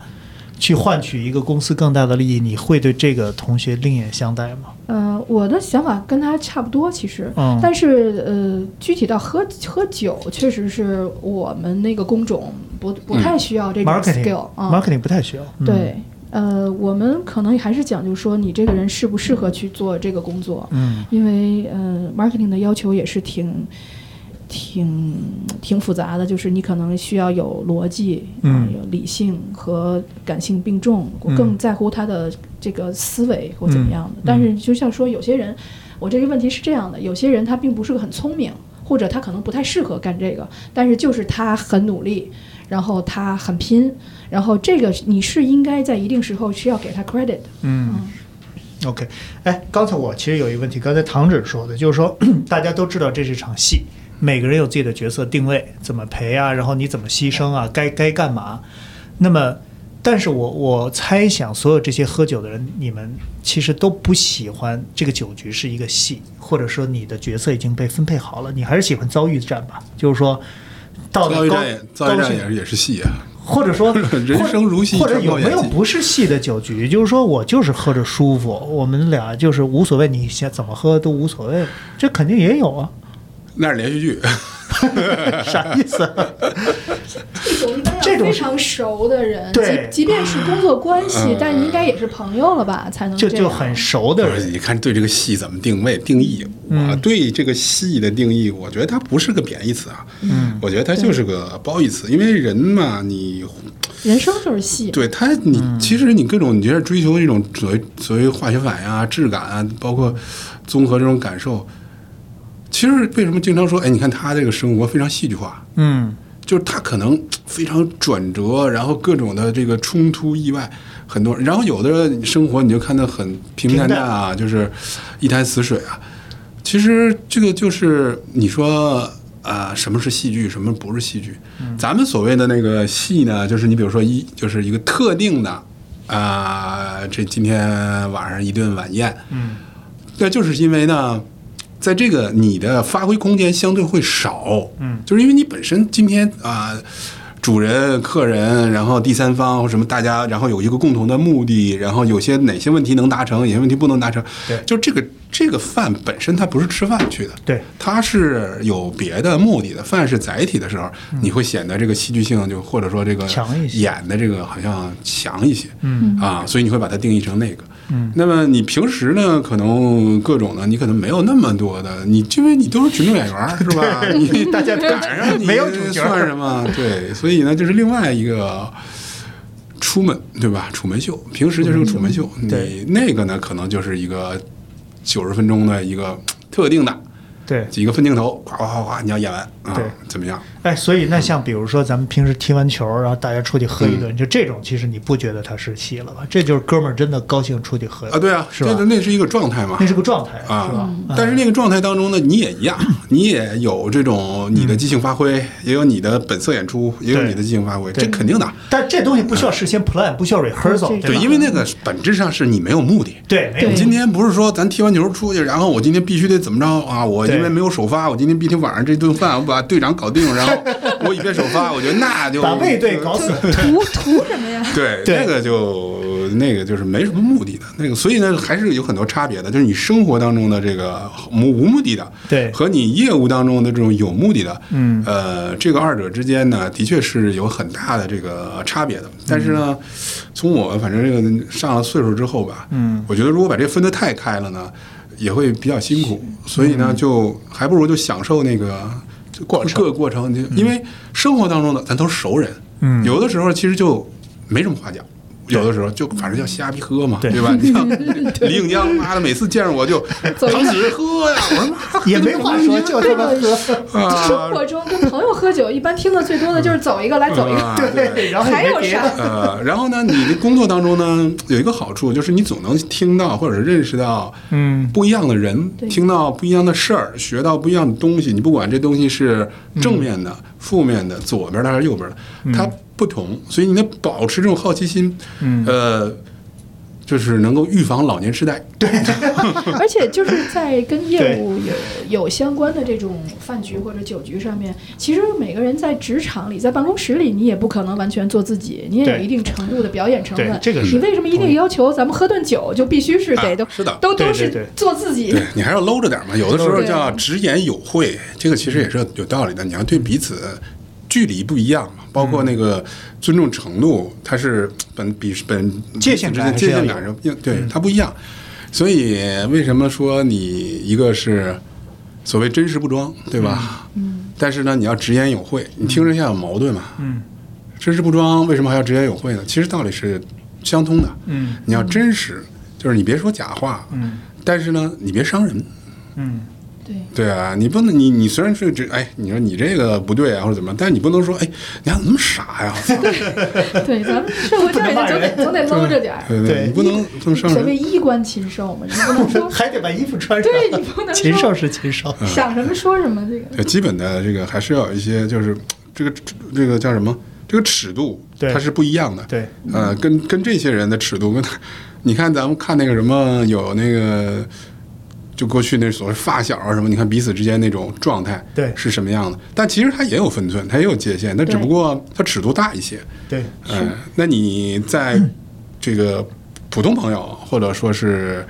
Speaker 2: 去换取一个公司更大的利益，你会对这个同学另眼相待吗？
Speaker 4: 呃，我的想法跟他差不多，其实，
Speaker 2: 嗯
Speaker 4: 但是呃，具体到喝喝酒，确实是我们那个工种不不太需要这种 skill 啊、
Speaker 2: marketing 不太需要。嗯，
Speaker 4: 对，呃，我们可能还是讲究说你这个人适不适合去做这个工作，
Speaker 2: 嗯
Speaker 4: 因为呃，marketing 的要求也是挺。挺挺复杂的，就是你可能需要有逻辑，
Speaker 2: 嗯
Speaker 4: 啊有理性和感性并重，我
Speaker 2: 嗯
Speaker 4: 更在乎他的这个思维或怎么样的。
Speaker 2: 嗯
Speaker 4: 但是就像说，有些人，我这个问题是这样的，有些人他并不是个很聪明，或者他可能不太适合干这个，但是就是他很努力，然后他很拼，然后这个你是应该在一定时候需要给他 credit 的。
Speaker 2: 嗯。OK，哎，刚才我其实有一个问题，刚才唐指说的，就是说 大家都知道这是场戏，每个人有自己的角色定位，怎么陪啊，然后你怎么牺牲啊，该该干嘛。那么，但是我我猜想，所有这些喝酒的人，你们其实都不喜欢这个酒局是一个戏，或者说你的角色已经被分配好了，你还是喜欢遭遇战吧？就是说，到了高
Speaker 3: 遭遇战也是也是戏啊，
Speaker 2: 或者说
Speaker 3: 人生如戏
Speaker 2: 或者有没有不是戏的酒局？就是说我就是喝着舒服，我们俩就是无所谓，你想怎么喝都无所谓，这肯定也有啊。
Speaker 3: 那是连续剧。
Speaker 2: 啥意思？
Speaker 4: 这非常熟的人，
Speaker 2: 对
Speaker 4: 即即便是工作关系
Speaker 3: 嗯，
Speaker 4: 但应该也是朋友了吧，才能这
Speaker 2: 就就很熟的
Speaker 3: 你看对这个戏怎么定位定义？
Speaker 2: 嗯
Speaker 3: 我对这个戏的定义，我觉得它不是个贬义词啊，
Speaker 2: 嗯
Speaker 3: 我觉得它就是个褒义词。因为人嘛，你
Speaker 4: 人生就是戏。
Speaker 3: 对他，你
Speaker 2: 嗯
Speaker 3: 其实你各种你觉得追求这种所谓所谓化学反应啊、质感啊，包括综合这种感受，其实为什么经常说，哎，你看他这个生活非常戏剧化，
Speaker 2: 嗯
Speaker 3: 就是他可能非常转折，然后各种的这个冲突、意外很多，然后有的生活你就看得很平平淡淡啊，就是一潭死水啊。其实这个就是你说啊、什么是戏剧，什么不是戏剧？咱们所谓的那个戏呢，就是你比如说一就是一个特定的啊、这今天晚上一顿晚宴，
Speaker 2: 嗯
Speaker 3: 那就是因为呢，在这个你的发挥空间相对会少，
Speaker 2: 嗯。
Speaker 3: 就是因为你本身今天啊、主人、客人，然后第三方或什么，大家然后有一个共同的目的，然后有些哪些问题能达成，有些问题不能达成，
Speaker 2: 对。
Speaker 3: 就这个这个饭本身它不是吃饭去的，
Speaker 2: 对，
Speaker 3: 它是有别的目的的。饭是载体的时候，你会显得这个戏剧性就或者说这个
Speaker 2: 嗯强一些。
Speaker 3: 演的这个好像强一些，
Speaker 2: 嗯。
Speaker 3: 啊，所以你会把它定义成那个。
Speaker 2: 嗯
Speaker 3: 那么你平时呢，可能各种的，你可能没有那么多的，你因为你都是群众演员，是吧？你
Speaker 2: 大家
Speaker 3: 赶上你
Speaker 2: 没有
Speaker 3: 算什么？对，所以呢，就是另外一个出门，对吧？楚门秀，平时就是个楚门秀，
Speaker 2: 对
Speaker 3: 你那个呢，可能就是一个九十分钟的一个特定的
Speaker 2: 对。
Speaker 3: 几个分镜头，哗哗哗哗，你要演完啊，怎么样？
Speaker 2: 哎，所以那像比如说咱们平时踢完球，然后大家出去喝一顿，就这种，其实你不觉得它是戏了吧？这就是哥们儿真的高兴出去喝
Speaker 3: 啊，对啊，
Speaker 2: 是吧
Speaker 3: 这那是一个状态嘛
Speaker 2: 那。是个状态，
Speaker 3: 啊
Speaker 2: 是吧？
Speaker 3: 但是那个状态当中呢，你也一样，你也有这种你的即兴发挥，也有你的本色演出，也有你的即兴发挥，这肯定的。
Speaker 2: 但这东西不需要事先 plan，不需要 rehearsal，
Speaker 4: 对
Speaker 3: 对，因为那个本质上是你没有目的。
Speaker 2: 对，没有
Speaker 3: 今天不是说咱踢完球出去，然后我今天必须得怎么着啊？我因为没有首发，我今天必须晚上这顿饭我把队长搞定，然后我以便首发。我觉得那就
Speaker 2: 把卫队搞死。
Speaker 4: 图 图什么呀？
Speaker 3: 对，
Speaker 2: 对
Speaker 3: 那个就那个就是没什么目的的那个，所以呢还是有很多差别的，就是你生活当中的这个无无目的的，
Speaker 2: 对
Speaker 3: 和你业务当中的这种有目的的，
Speaker 2: 嗯
Speaker 3: 呃，这个二者之间呢，的确是有很大的这个差别的。但是呢，从我反正这个上了岁数之后吧，
Speaker 2: 嗯
Speaker 3: 我觉得如果把这分得太开了呢，也会比较辛苦，所以呢，就还不如就享受那个。
Speaker 2: 过程。
Speaker 3: 各个过程，就因为生活当中的咱都是熟人，
Speaker 2: 嗯。
Speaker 3: 有的时候其实就没什么话讲，有的时候就反正叫瞎逼喝嘛，
Speaker 2: 对
Speaker 3: 对吧？你像李永江，妈的，每次见着我就
Speaker 4: 走一个
Speaker 3: 唐子喝呀，我说妈
Speaker 2: 也没话说，就他妈喝。
Speaker 3: 啊
Speaker 4: 生活中跟朋友喝酒，一般听的最多的就是走一个来走一个，
Speaker 3: 啊
Speaker 2: 对，然后
Speaker 4: 还有啥。
Speaker 3: 呃，然后呢，你的工作当中呢，有一个好处就是你总能听到或者是认识到
Speaker 2: 嗯
Speaker 3: 不一样的人，
Speaker 4: 对
Speaker 3: 听到不一样的事儿，学到不一样的东西。你不管这东西是正面的、负面的、左边的还是右边的，它不同，所以你得保持这种好奇心。
Speaker 2: 嗯
Speaker 3: 呃，就是能够预防老年痴呆。
Speaker 4: 对 而且就是在跟业务有有相关的这种饭局或者酒局上面，其实每个人在职场里，在办公室里，你也不可能完全做自己，你也有一定程度的表演成分。
Speaker 2: 这个是
Speaker 4: 你为什么一定要求咱们喝顿酒就必须是得都、
Speaker 3: 啊是的
Speaker 4: 都都是做自己？
Speaker 3: 对你还要搂着点嘛，有的时候叫直言有会，这个其实也是有道理的。你要对彼此距离不一样嘛，包括那个尊重程度，它是本比本
Speaker 2: 界限感
Speaker 3: 界限感是对它不一样。所以为什么说你一个是所谓真实不装，对吧？嗯。但是呢，你要直言有会，你听着像有矛盾嘛？
Speaker 2: 嗯。
Speaker 3: 真实不装，为什么还要直言有会呢？其实道理是相通的。
Speaker 2: 嗯
Speaker 3: 你要真实，就是你别说假话，
Speaker 2: 嗯
Speaker 3: 但是呢，你别伤人。
Speaker 2: 嗯，
Speaker 4: 对
Speaker 3: 对啊，你不能，你你虽然是这，哎，你说你这个不对啊，或者怎么样，但是你不能说，哎，你咋那么傻呀？操
Speaker 4: 对，咱们社会上总得总得搂着点儿。
Speaker 3: 对
Speaker 2: 对
Speaker 3: 你不能这么伤
Speaker 4: 所谓
Speaker 3: 人。
Speaker 4: 衣冠禽兽嘛，你不能说
Speaker 2: 还得把衣服穿上。
Speaker 4: 对你不能说
Speaker 2: 禽兽是禽兽。
Speaker 4: 想什么说什么，这个
Speaker 3: 对，基本的这个还是要有一些，就是这个这个叫什么？这个尺度
Speaker 2: 对
Speaker 3: 它是不一样的。
Speaker 2: 对，
Speaker 3: 呃，跟跟这些人的尺度跟，你看咱们看那个什么有那个，就过去那所谓发小啊什么，你看彼此之间那种状态，
Speaker 2: 对
Speaker 3: 是什么样的？但其实它也有分寸，它也有界限，那只不过它尺度大一些。
Speaker 2: 对，
Speaker 3: 嗯，那你在这个普通朋友或者说是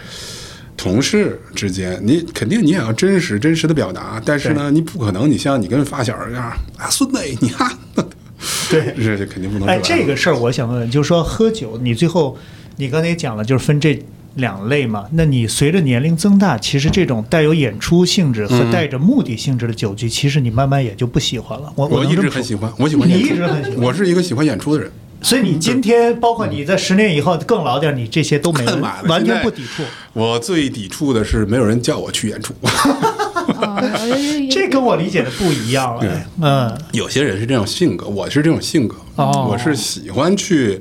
Speaker 3: 同事之间，你肯定你也要真实真实的表达，但是呢，你不可能你像你跟发小一样啊，孙子你看，
Speaker 2: 对
Speaker 3: 这这肯定不能。
Speaker 2: 哎，这个事儿我想问问，就是说喝酒，你最后你刚才也讲了，就是分这两类嘛。那你随着年龄增大，其实这种带有演出性质和
Speaker 3: 嗯
Speaker 2: 带着目的性质的酒局，其实你慢慢也就不喜欢了。我
Speaker 3: 我一直很喜欢，我喜欢
Speaker 2: 你
Speaker 3: 演出，
Speaker 2: 一直很喜欢
Speaker 3: 我是一个喜欢演出的人。
Speaker 2: 所以你今天，包括你在十年以后更老点，你这些都没有
Speaker 3: 干嘛呢
Speaker 2: 完全不抵触。
Speaker 3: 我最抵触的是没有人叫我去演出。
Speaker 4: 啊，
Speaker 2: 这跟我理解的不一样了。哎嗯，
Speaker 3: 有些人是这种性格，我是这种性格，
Speaker 2: 哦
Speaker 3: 我是喜欢去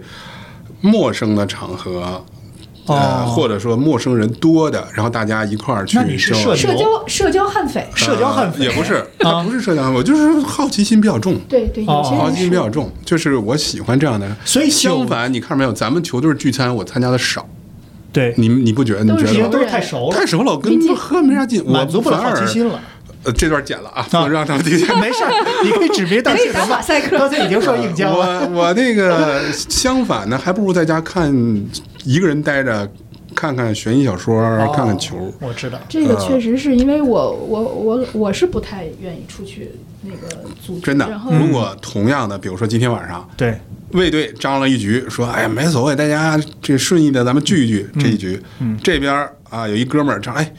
Speaker 3: 陌生的场合。呃，
Speaker 2: 哦
Speaker 3: 或者说陌生人多的，然后大家一块儿去
Speaker 2: 那你是
Speaker 3: 交
Speaker 2: 社
Speaker 4: 社交社交悍匪，
Speaker 2: 社交悍匪
Speaker 3: 呃也不是，
Speaker 2: 啊
Speaker 3: 不是社交悍匪，我就是好奇心比较重。
Speaker 4: 对对，有些
Speaker 2: 哦
Speaker 3: 好奇心比较重，就是我喜欢这样的。
Speaker 2: 所以
Speaker 3: 相反，你看到没有？咱们球队聚餐，我参加的少，
Speaker 2: 对，
Speaker 3: 你你不觉得？你觉得
Speaker 2: 都是太熟了
Speaker 3: 太，熟了，我跟喝没啥劲，我
Speaker 2: 满足不了好奇心了。
Speaker 3: 呃，这段剪了啊，不
Speaker 2: 啊
Speaker 3: 能让他们听见。
Speaker 2: 没事儿，你可以指名道姓 的
Speaker 4: 打马赛克
Speaker 2: 刚才已经说硬胶了。
Speaker 3: 我我那个相反呢，还不如在家看一个人待着，看看悬疑小说，
Speaker 2: 哦
Speaker 3: 看看球。
Speaker 2: 我知道。
Speaker 4: 这个确实是因为我我我我是不太愿意出去那个组织，
Speaker 3: 真的，如果同样的，比如说今天晚上
Speaker 2: 对，
Speaker 3: 卫队张了一局，说哎呀没所谓，大家这顺义的咱们聚一聚这一局。
Speaker 2: 嗯
Speaker 3: 这边啊有一哥们儿张，哎，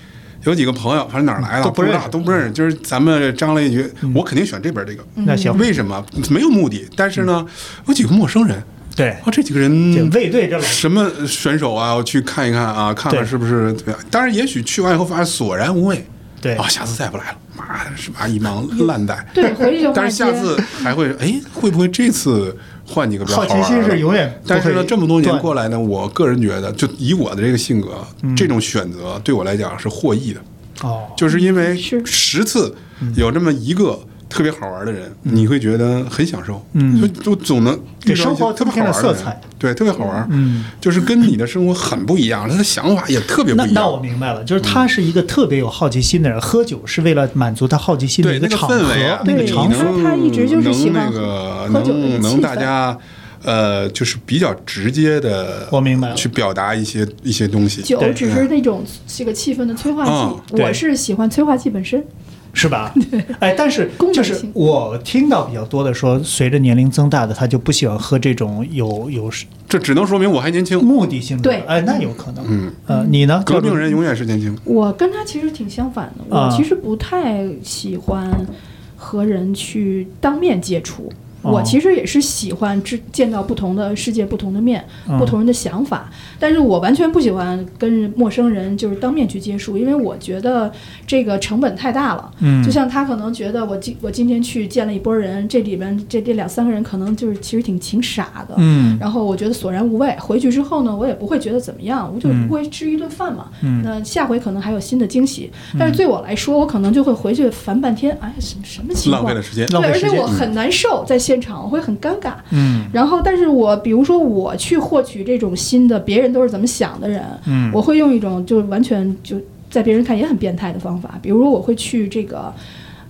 Speaker 3: 有几个朋友，反正哪儿来的
Speaker 2: 都不认识。嗯
Speaker 3: 道都不认识，就是咱们张了一局，我肯定选这边这个。
Speaker 2: 那行，
Speaker 3: 为什么？没有目的，但是呢，有几个陌生人，
Speaker 2: 对，
Speaker 3: 哦，这几个人
Speaker 2: 卫队这
Speaker 3: 什么选手啊，我去看一看啊，看看是不是怎么样。当然，也许去完以后发现索然无味，
Speaker 2: 对。
Speaker 3: 啊，下次再不来了，妈的，是吧？一帮烂蛋。
Speaker 4: 对回去就
Speaker 3: 但
Speaker 4: 骂街。
Speaker 3: 是下次还会，哎，会不会这次换几个比较
Speaker 2: 好奇
Speaker 3: 玩的
Speaker 2: 心是永远
Speaker 3: 但是呢，这么多年过来呢，我个人觉得，就以我的这个性格，
Speaker 2: 嗯。
Speaker 3: 这种选择对我来讲是获益的，
Speaker 2: 哦，
Speaker 3: 就是因为十次有这么一个特别好玩的人，你会觉得很享受，
Speaker 2: 嗯。
Speaker 3: 就就总能
Speaker 2: 给生活
Speaker 3: 特别
Speaker 2: 增添了
Speaker 3: 好玩的人。
Speaker 2: 色彩，
Speaker 3: 对，特别好玩，
Speaker 2: 嗯，
Speaker 3: 就是跟你的生活很不一样，他的想法也特别不一
Speaker 2: 那那我。明白了，就是他是一个特别有好奇心的人，喝酒是为了满足他好奇心的
Speaker 3: 对那个
Speaker 2: 场合
Speaker 3: 氛围啊，，
Speaker 4: 对
Speaker 2: 那个场
Speaker 3: 合。
Speaker 4: 他一直就是喜欢
Speaker 3: 那个
Speaker 4: 喝酒的
Speaker 3: 能能大家呃，就是比较直接的，
Speaker 2: 我明白了。
Speaker 3: 去表达一些一些东西。
Speaker 4: 酒只是那种这个气氛的催化剂我是喜欢催化剂本身。
Speaker 2: 是吧？哎，但是就是我听到比较多的说，随着年龄增大的，他就不喜欢喝这种有有
Speaker 3: 这只能说明我还年轻。
Speaker 2: 目的性的。
Speaker 4: 对
Speaker 2: 哎，那有可能。
Speaker 3: 嗯，
Speaker 2: 呃，你呢？
Speaker 3: 革命人永远是年轻。
Speaker 4: 我跟他其实挺相反的，
Speaker 2: 啊
Speaker 4: 我其实不太喜欢和人去当面接触。
Speaker 2: 哦
Speaker 4: 我其实也是喜欢知见到不同的世界、不同的面、
Speaker 2: 嗯。
Speaker 4: 不同人的想法，但是我完全不喜欢跟陌生人就是当面去接触，因为我觉得这个成本太大了。
Speaker 2: 嗯。
Speaker 4: 就像他可能觉得我今我今天去见了一波人，这里边这这两三个人可能就是其实挺挺傻的，
Speaker 2: 嗯。
Speaker 4: 然后我觉得索然无味。回去之后呢，我也不会觉得怎么样，我就
Speaker 2: 嗯。
Speaker 4: 不会吃一顿饭嘛。
Speaker 2: 嗯。
Speaker 4: 那下回可能还有新的惊喜，但是对我来说，我可能就会回去烦半天，哎，什么什么情况？
Speaker 3: 浪费了？时间。
Speaker 4: 对，而且
Speaker 2: 浪费时间。
Speaker 4: 我很难受，在现场，我会很尴尬。
Speaker 2: 嗯
Speaker 4: 然后，但是我比如说我去获取这种新的别人都是怎么想的人，
Speaker 2: 嗯
Speaker 4: 我会用一种就完全就在别人看也很变态的方法，比如说我会去这个，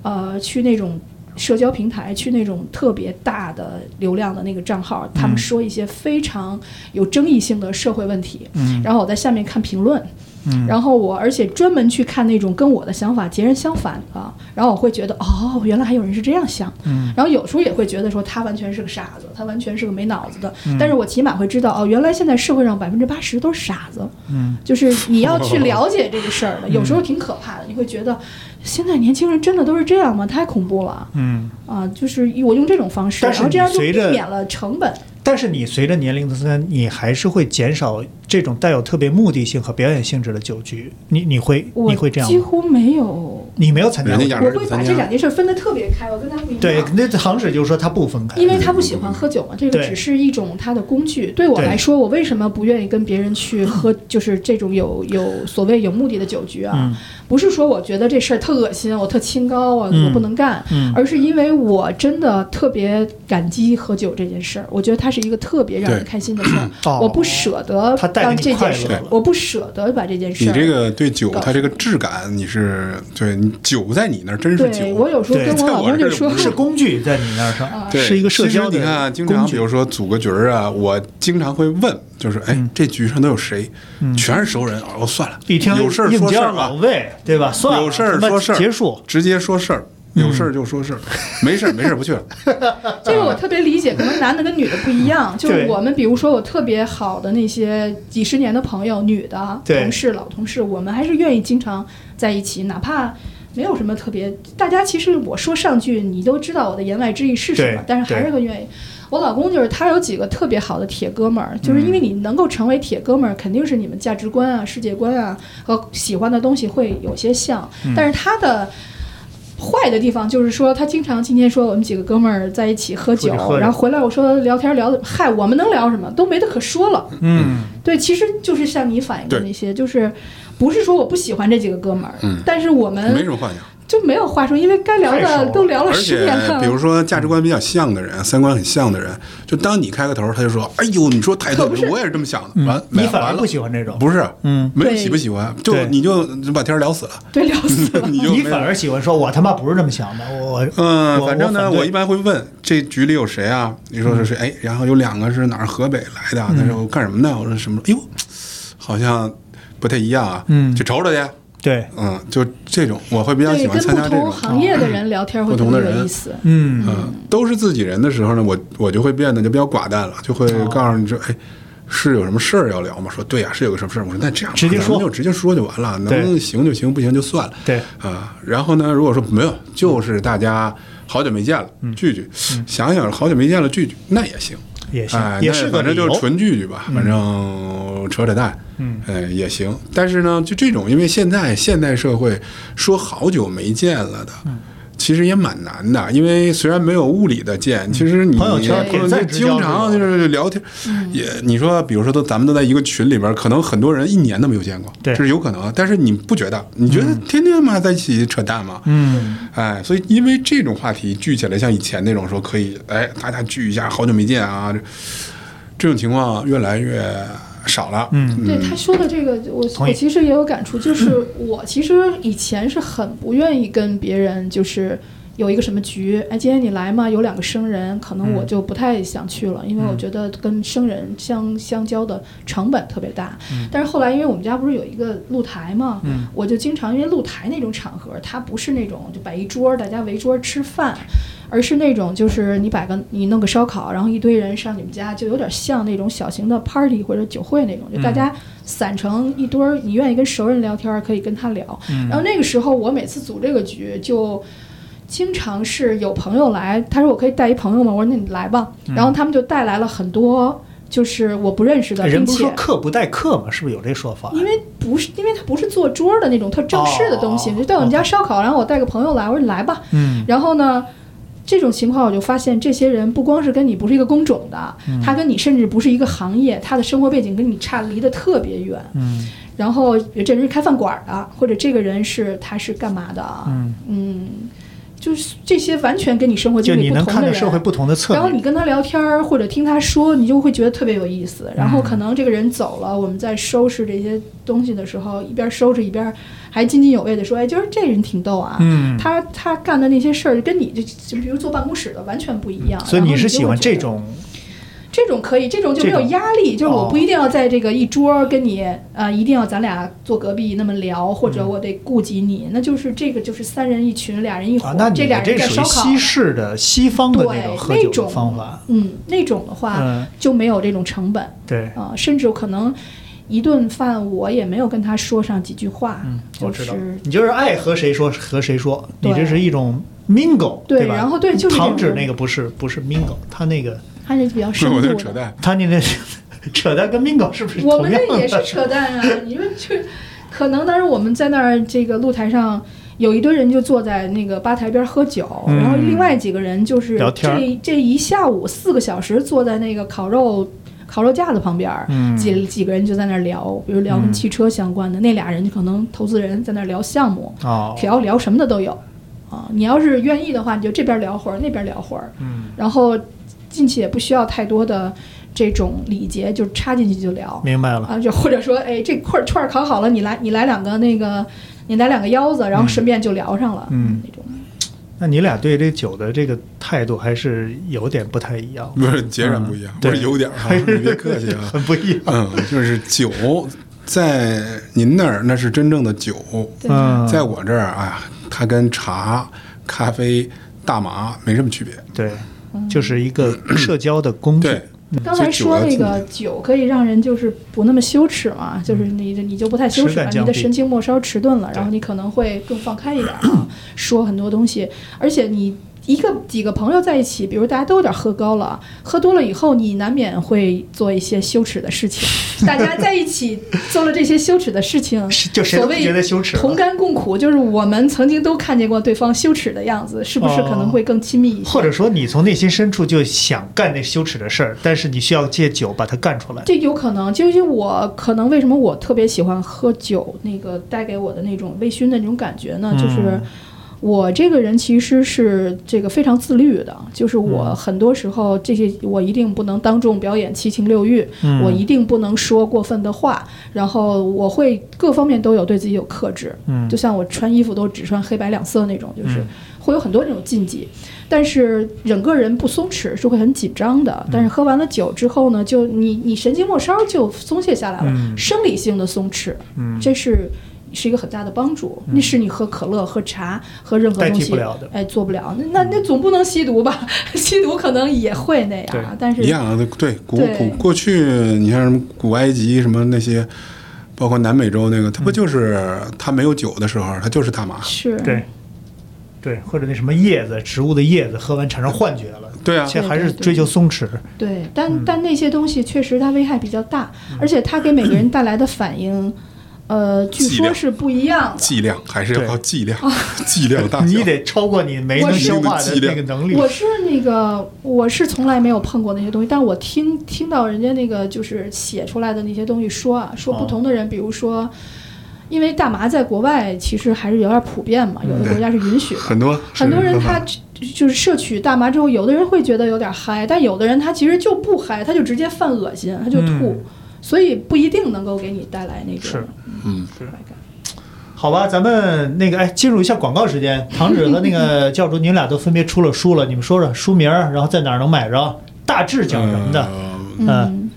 Speaker 4: 呃，去那种社交平台，去那种特别大的流量的那个账号，他们说一些非常有争议性的社会问题，
Speaker 2: 嗯
Speaker 4: 然后我在下面看评论。
Speaker 2: 嗯
Speaker 4: 然后我而且专门去看那种跟我的想法截然相反的，然后我会觉得哦，原来还有人是这样想。
Speaker 2: 嗯
Speaker 4: 然后有时候也会觉得说他完全是个傻子，他完全是个没脑子的。
Speaker 2: 嗯
Speaker 4: 但是我起码会知道哦，原来现在社会上百分之八十都是傻子。
Speaker 2: 嗯
Speaker 4: 就是你要去了解这个事儿的，有时候挺可怕的。你会觉得现在年轻人真的都是这样吗？太恐怖了
Speaker 2: 嗯。
Speaker 4: 啊！就是我用这种方式，然后这样就避免了成本。
Speaker 2: 但是你随着年龄的增加，你还是会减少这种带有特别目的性和表演性质的酒局。你你会你会这样吗？
Speaker 4: 几乎没有，
Speaker 2: 你没有参加
Speaker 4: 我会把这两件事分得特别开，我跟他不一样。
Speaker 2: 对，那行指就是说他不分开，
Speaker 4: 因为他不喜欢喝酒嘛，这个只是一种他的工具。对我来说，我为什么不愿意跟别人去喝，就是这种有有所谓有目的的酒局啊？
Speaker 2: 嗯
Speaker 4: 不是说我觉得这事儿特恶心，我特清高啊，
Speaker 2: 嗯
Speaker 4: 我不能干，
Speaker 2: 嗯。
Speaker 4: 而是因为我真的特别感激喝酒这件事儿。我觉得它是一个特别让人开心的事儿，
Speaker 2: 哦。
Speaker 4: 我不舍得让这件事
Speaker 2: 乐，
Speaker 4: 我不舍得把这件事儿。
Speaker 3: 你这个对酒，它这个质感，你是对你酒在你那儿真是酒。
Speaker 4: 对我有时候跟我老公就说，
Speaker 2: 是。工具在你那儿上，
Speaker 3: 对
Speaker 2: 是一个社交的
Speaker 3: 其实你看，经常
Speaker 2: 工具。
Speaker 3: 比如说组个局儿啊，我经常会问，就是哎，
Speaker 2: 嗯。
Speaker 3: 这局上都有谁？全是熟人。哦，算了，
Speaker 2: 一听
Speaker 3: 有事儿
Speaker 2: 硬
Speaker 3: 说事儿
Speaker 2: 将老
Speaker 3: 啊，
Speaker 2: 魏，对吧？算了，
Speaker 3: 有事儿说事儿，
Speaker 2: 结束。嗯
Speaker 3: 直接说事儿，有事儿就说事儿，没事儿没事儿不去了。
Speaker 4: 这个我特别理解，可能男的跟女的不一样。就是我们，比如说我特别好的那些几十年的朋友，女的同事、老同事，我们还是愿意经常在一起，哪怕没有什么特别。大家其实我说上句，你都知道我的言外之意是什么，但是还是很愿意。我老公就是他有几个特别好的铁哥们儿，就是因为你能够成为铁哥们儿，肯定是你们价值观啊、世界观啊和喜欢的东西会有些像，但是他的。坏的地方就是说，他经常今天说我们几个哥们儿在一起喝酒
Speaker 2: 喝，
Speaker 4: 然后回来我说聊天聊的，嗨，我们能聊什么？都没得可说了。
Speaker 2: 嗯，
Speaker 4: 对，其实就是像你反映的那些，就是不是说我不喜欢这几个哥们儿，
Speaker 3: 嗯。
Speaker 4: 但是我
Speaker 3: 没
Speaker 4: 们
Speaker 3: 什么幻想，
Speaker 4: 就没有话说，因为该聊的都聊了十年了。
Speaker 3: 比如说价值观比较像的人，三观很像的人，就当你开个头，他就说：“哎呦，你说太对我也是这么想的。”完，没完了
Speaker 2: 你反而不喜欢这种，
Speaker 3: 不是，
Speaker 2: 嗯，
Speaker 3: 没有喜不喜欢，就你就就把天聊死了，
Speaker 4: 对，聊死了。
Speaker 3: 你就
Speaker 2: 你反而喜欢说，我他妈不是这么想的，我
Speaker 3: 嗯，反正呢，我一般会问这局里有谁啊？你说是谁？哎，然后有两个是哪儿河北来的，他说干什么呢？我说什么？哎呦，好像不太一样啊。
Speaker 2: 嗯
Speaker 3: 去瞅瞅去。
Speaker 2: 对，
Speaker 3: 嗯，就这种，我会比较，喜欢参加这种。
Speaker 4: 行业的人聊天
Speaker 3: 不同的人
Speaker 4: 别有意思。
Speaker 2: 嗯
Speaker 3: 嗯，都是自己人的时候呢，我我就会变得就比较寡淡了，就会
Speaker 2: 哦
Speaker 3: 告诉你说，哎。是有什么事儿要聊吗？说对呀、是有个什么事儿。我说那这样，
Speaker 2: 直接说
Speaker 3: 就直接说就完了，能行就行，不行就算了。
Speaker 2: 对，
Speaker 3: 啊，然后呢，如果说没有，就是大家好久没见了，
Speaker 2: 嗯
Speaker 3: 聚聚，想想好久没见了聚聚，那也行，
Speaker 2: 也行
Speaker 3: 哎，，
Speaker 2: 也
Speaker 3: 那反正就纯聚聚吧，反正扯扯淡，
Speaker 2: 嗯，
Speaker 3: 哎也行。但是呢，就这种，因为现在现代社会说好久没见了的。
Speaker 2: 嗯
Speaker 3: 其实也蛮难的，因为虽然没有物理的见，其实你
Speaker 2: 朋友圈
Speaker 3: 朋友
Speaker 2: 点赞之
Speaker 3: 经常就是聊天，也你说，比如说都咱们都在一个群里边，可能很多人一年都没有见过，这是有可能。但是你不觉得？你觉得天天嘛在一起扯淡嘛？
Speaker 2: 嗯
Speaker 3: 哎，所以因为这种话题聚起来，像以前那种说可以，哎，大家聚一下，好久没见啊，这这种情况越来越少了。
Speaker 2: 嗯
Speaker 4: 对他说的这个，我我其实也有感触，就是我其实以前是很不愿意跟别人就是。有一个什么局，哎，今天你来吗？有两个生人，可能我就不太想去了，因为我觉得跟生人相相交的成本特别大。但是后来，因为我们家不是有一个露台嘛，
Speaker 2: 嗯
Speaker 4: 我就经常因为露台那种场合，它不是那种就摆一桌，大家围桌吃饭，而是那种就是你摆个你弄个烧烤，然后一堆人上你们家，就有点像那种小型的 party 或者酒会那种，就大家散成一堆儿，你愿意跟熟人聊天儿可以跟他聊。然后那个时候我每次组这个局就。经常是有朋友来，他说我可以带一朋友吗？我说那你来吧。然后他们就带来了很多就是我不认识的，
Speaker 2: 人不是说客不待客吗？是不是有这说法？
Speaker 4: 因为不是，因为他不是坐桌的那种特正式的东西，
Speaker 2: 哦
Speaker 4: 就在我们家烧烤，然后我带个朋友来，我说你来吧，
Speaker 2: 嗯
Speaker 4: 然后呢，这种情况我就发现，这些人不光是跟你不是一个工种的，
Speaker 2: 嗯
Speaker 4: 他跟你甚至不是一个行业，他的生活背景跟你差离得特别远。
Speaker 2: 嗯
Speaker 4: 然后这人是开饭馆的，或者这个人是他是干嘛的？
Speaker 2: 嗯
Speaker 4: 嗯就是这些完全跟你生活经历不同的人，
Speaker 2: 看到社会不同的侧面。
Speaker 4: 然后你跟他聊天儿或者听他说，你就会觉得特别有意思。然
Speaker 2: 嗯
Speaker 4: 后可能这个人走了，我们在收拾这些东西的时候，一边收拾一边还津津有味的说：“哎，就是这人挺逗啊。
Speaker 2: 嗯，
Speaker 4: 他他干的那些事儿跟你就就比如坐办公室的完全不一样。
Speaker 2: 所以你是喜欢这种
Speaker 4: 这种可以，这种就没有压力，就是我
Speaker 2: 哦
Speaker 4: 不一定要在这个一桌跟你呃，一定要咱俩坐隔壁那么聊，或者我得顾及你，那就是这个就是三人一群，俩人一伙，
Speaker 2: 啊，那你
Speaker 4: 俩
Speaker 2: 这
Speaker 4: 人在烧烤。
Speaker 2: 西式的西方的那
Speaker 4: 对
Speaker 2: 种喝酒方法。
Speaker 4: 嗯，那种的话、
Speaker 2: 嗯，
Speaker 4: 就没有这种成本。
Speaker 2: 对，
Speaker 4: 啊、甚至可能一顿饭我也没有跟他说上几句话，
Speaker 2: 嗯，我
Speaker 4: 就
Speaker 2: 知道。
Speaker 4: 是，
Speaker 2: 你就是爱和谁说和谁说，你这是一种 mingle，吧？
Speaker 4: 对然后对就是这种
Speaker 2: 唐纸那个不是不是 mingle，他那个
Speaker 4: 他是比较深
Speaker 3: 我
Speaker 4: 度的。
Speaker 3: 就扯淡。
Speaker 2: 他那个 扯淡跟 mingle 是不是
Speaker 4: 我们那也是？扯淡啊！你说就可能当时我们在那儿这个露台上。有一堆人就坐在那个吧台边喝酒，
Speaker 2: 嗯
Speaker 4: 然后另外几个人就是这这一下午四个小时坐在那个烤肉烤肉架子旁边几几个人就在那儿聊，比如聊跟
Speaker 2: 嗯
Speaker 4: 汽车相关的，那俩人就可能投资人在那儿聊项目，
Speaker 2: 哦，
Speaker 4: 聊聊什么的都有啊。你要是愿意的话，你就这边聊会儿，那边聊会儿，
Speaker 2: 嗯，
Speaker 4: 然后进去也不需要太多的这种礼节，就插进去就聊。
Speaker 2: 明白了。
Speaker 4: 啊，就或者说，哎，这块串儿烤好了，你来你来两个那个，你来两个腰子，然后顺便就聊上了，
Speaker 2: 嗯
Speaker 4: 那种。
Speaker 2: 那你俩对这酒的这个态度还是有点不太一样，
Speaker 3: 不是截然不一样，
Speaker 2: 嗯
Speaker 3: 不是有点儿啊，你别客气啊。
Speaker 2: 很不一样。
Speaker 3: 嗯，就是酒，在您那儿那是真正的酒，
Speaker 2: 嗯，
Speaker 3: 在我这儿，哎呀，它跟茶、咖啡、大麻没什么区别。
Speaker 2: 对，就是一个 社交的工具。
Speaker 3: 对，
Speaker 4: 刚才说那个酒可以让人就是不那么羞耻嘛，就是你你就不太羞耻了，你的神经末梢迟钝了，然后你可能会更放开一点啊，说很多东西，而且你。一个几个朋友在一起，比如大家都有点喝高了，喝多了以后，你难免会做一些羞耻的事情。大家在一起做了这些羞耻的事情，
Speaker 2: 就谁都觉得羞耻
Speaker 4: 同甘共苦，就是我们曾经都看见过对方羞耻的样子，是不是可能会更亲密一些？
Speaker 2: 或者说你从内心深处就想干那羞耻的事儿，但是你需要借酒把它干出来。
Speaker 4: 这有可能，就是我可能为什么我特别喜欢喝酒，那个带给我的那种微醺的那种感觉呢？就是
Speaker 2: 嗯
Speaker 4: 我这个人其实是这个非常自律的，就是我
Speaker 2: 嗯。
Speaker 4: 很多时候这些我一定不能当众表演七情六欲，
Speaker 2: 嗯。
Speaker 4: 我一定不能说过分的话，然后我会各方面都有对自己有克制，
Speaker 2: 嗯。
Speaker 4: 就像我穿衣服都只穿黑白两色那种，就是
Speaker 2: 嗯。
Speaker 4: 会有很多这种禁忌。但是整个人不松弛是会很紧张的，
Speaker 2: 嗯。
Speaker 4: 但是喝完了酒之后呢，就你你神经末梢就松懈下来了，
Speaker 2: 嗯。
Speaker 4: 生理性的松弛，
Speaker 2: 嗯，
Speaker 4: 这是是一个很大的帮助。那是你喝可乐、喝茶、喝任何东西
Speaker 2: 替不了的
Speaker 4: 哎，做不了。那那那总不能吸毒吧？吸毒可能也会那
Speaker 2: 对
Speaker 4: 样，但是
Speaker 3: 一样的，对古古过去，你像什么古埃及什么那些，包括南美洲那个，它不就是它没有酒的时候，它就是大麻。
Speaker 4: 是
Speaker 2: 对，对，或者那什么叶子，植物的叶子，喝完产生幻觉了。
Speaker 3: 对啊
Speaker 2: 其实还是追求松弛。
Speaker 4: 对，但、
Speaker 2: 嗯
Speaker 4: 但那些东西确实它危害比较大，而且它给每个人带来的反应，呃，据说是不一样的。
Speaker 3: 剂量还是要靠剂量，剂量大小。
Speaker 2: 你得超过你没能消化的那个能力。
Speaker 4: 我是那个，我是从来没有碰过那些东西，但我听听到人家那个就是写出来的那些东西说啊，说不同的人，比如说，因为大麻在国外其实还是有点普遍嘛，有的国家是允许的，
Speaker 3: 很多
Speaker 4: 很多人他就是摄取大麻之后，有的人会觉得有点嗨，但有的人他其实就不嗨，他就直接犯恶心，他就吐，
Speaker 2: 嗯
Speaker 4: 所以不一定能够给你带来那种
Speaker 2: 是
Speaker 3: 嗯，
Speaker 4: 快感。
Speaker 2: 好吧，咱们那个哎，进入一下广告时间。唐纸和那个 教主，你们俩都分别出了书了，你们说说书名，然后在哪儿能买着？大致讲什么的？
Speaker 3: 呃
Speaker 4: 嗯，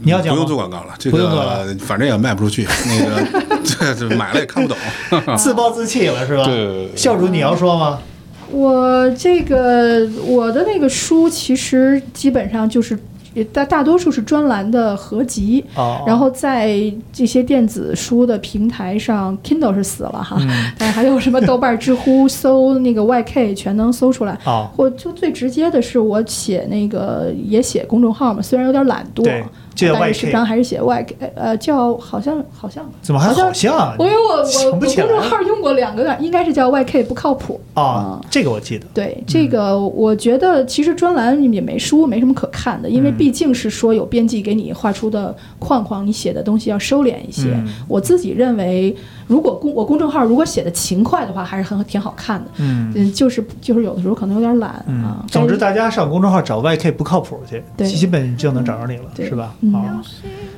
Speaker 2: 你要讲
Speaker 3: 不用做广告了，这
Speaker 2: 不用做了
Speaker 3: 个反正也卖不出去，那个这 这买了也看不懂。
Speaker 2: 自暴自弃了是吧？
Speaker 3: 对
Speaker 2: 教主你要说吗？
Speaker 4: 我这个我的那个书其实基本上就是大大多数是专栏的合集。
Speaker 2: 哦，
Speaker 4: 然后在这些电子书的平台上，Kindle 是死了哈，
Speaker 2: 嗯
Speaker 4: 但是还有什么豆瓣、知乎 搜那个 YK 全能搜出来。
Speaker 2: 哦，
Speaker 4: 或就最直接的是我写那个也写公众号嘛，虽然有点懒惰
Speaker 2: 叫 YK
Speaker 4: 还是写 YK，呃，叫好像好像
Speaker 2: 怎么还好像啊？
Speaker 4: 我因为我我我公众号用过两个，应该是叫 YK 不靠谱。
Speaker 2: 啊，这个我记得。
Speaker 4: 对这个，我觉得其实专栏也没书，没什么可看的，因为
Speaker 2: 嗯
Speaker 4: 毕竟是说有编辑给你画出的框框，你写的东西要收敛一些。
Speaker 2: 嗯
Speaker 4: 我自己认为，如果公我公众号如果写的勤快的话，还是很挺好看的。
Speaker 2: 嗯
Speaker 4: 嗯，就是就是有的时候可能有点懒啊
Speaker 2: 嗯。，总之大家上公众号找 YK 不靠谱去，
Speaker 4: 对
Speaker 2: 基本就能找着你了，
Speaker 4: 对
Speaker 2: 是吧？
Speaker 4: 嗯
Speaker 2: 啊，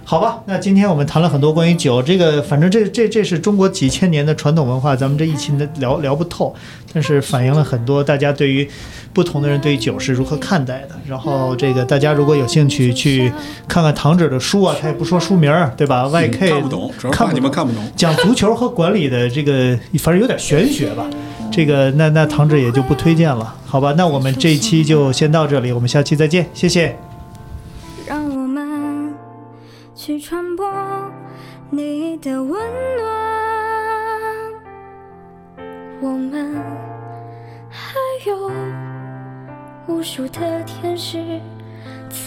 Speaker 2: 好吧，那今天我们谈了很多关于酒，这个反正这这这是中国几千年的传统文化，咱们这一期的聊聊不透，但是反映了很多大家对于不同的人对于酒是如何看待的。然后这个大家如果有兴趣去看看唐者的书啊，他也不说书名儿，对吧？YK
Speaker 3: 嗯看不懂，主要怕
Speaker 2: 看
Speaker 3: 你们看不懂。
Speaker 2: 讲足球和管理的这个，反正有点玄学吧。这个那那唐志也就不推荐了，好吧？那我们这一期就先到这里，我们下期再见，谢谢。
Speaker 1: 让我们去传播你的温暖。我们还有无数的天使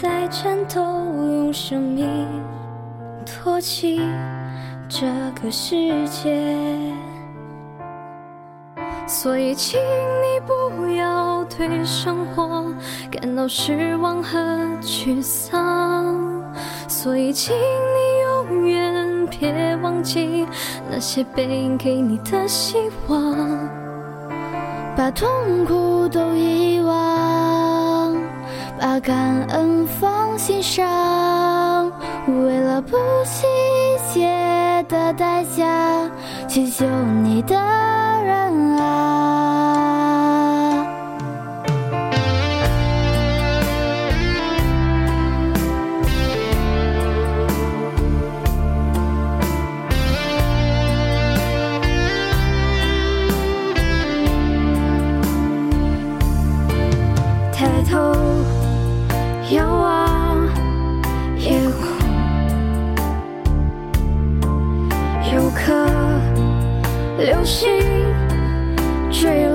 Speaker 1: 在战斗，用生命托起这个世界。所以，请你不要对生活感到失望和沮丧。所以，请你永远别忘记那些背影给你的希望，把痛苦都遗忘，把感恩放心上，为了不惜一切的代价去救你的人啊。流星坠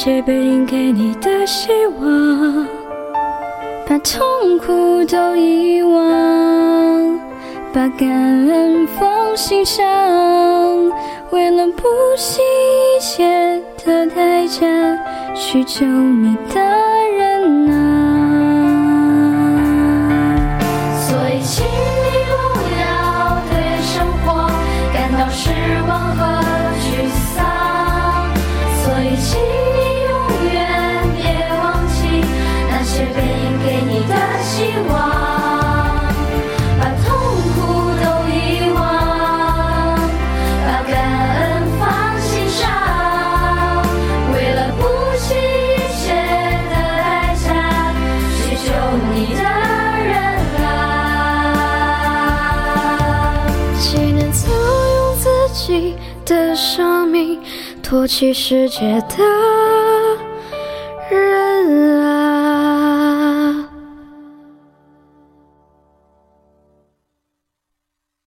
Speaker 1: 那些被给你的希望，把痛苦都遗忘，把感恩放心上，为了不惜一切的代价去救你的托起世界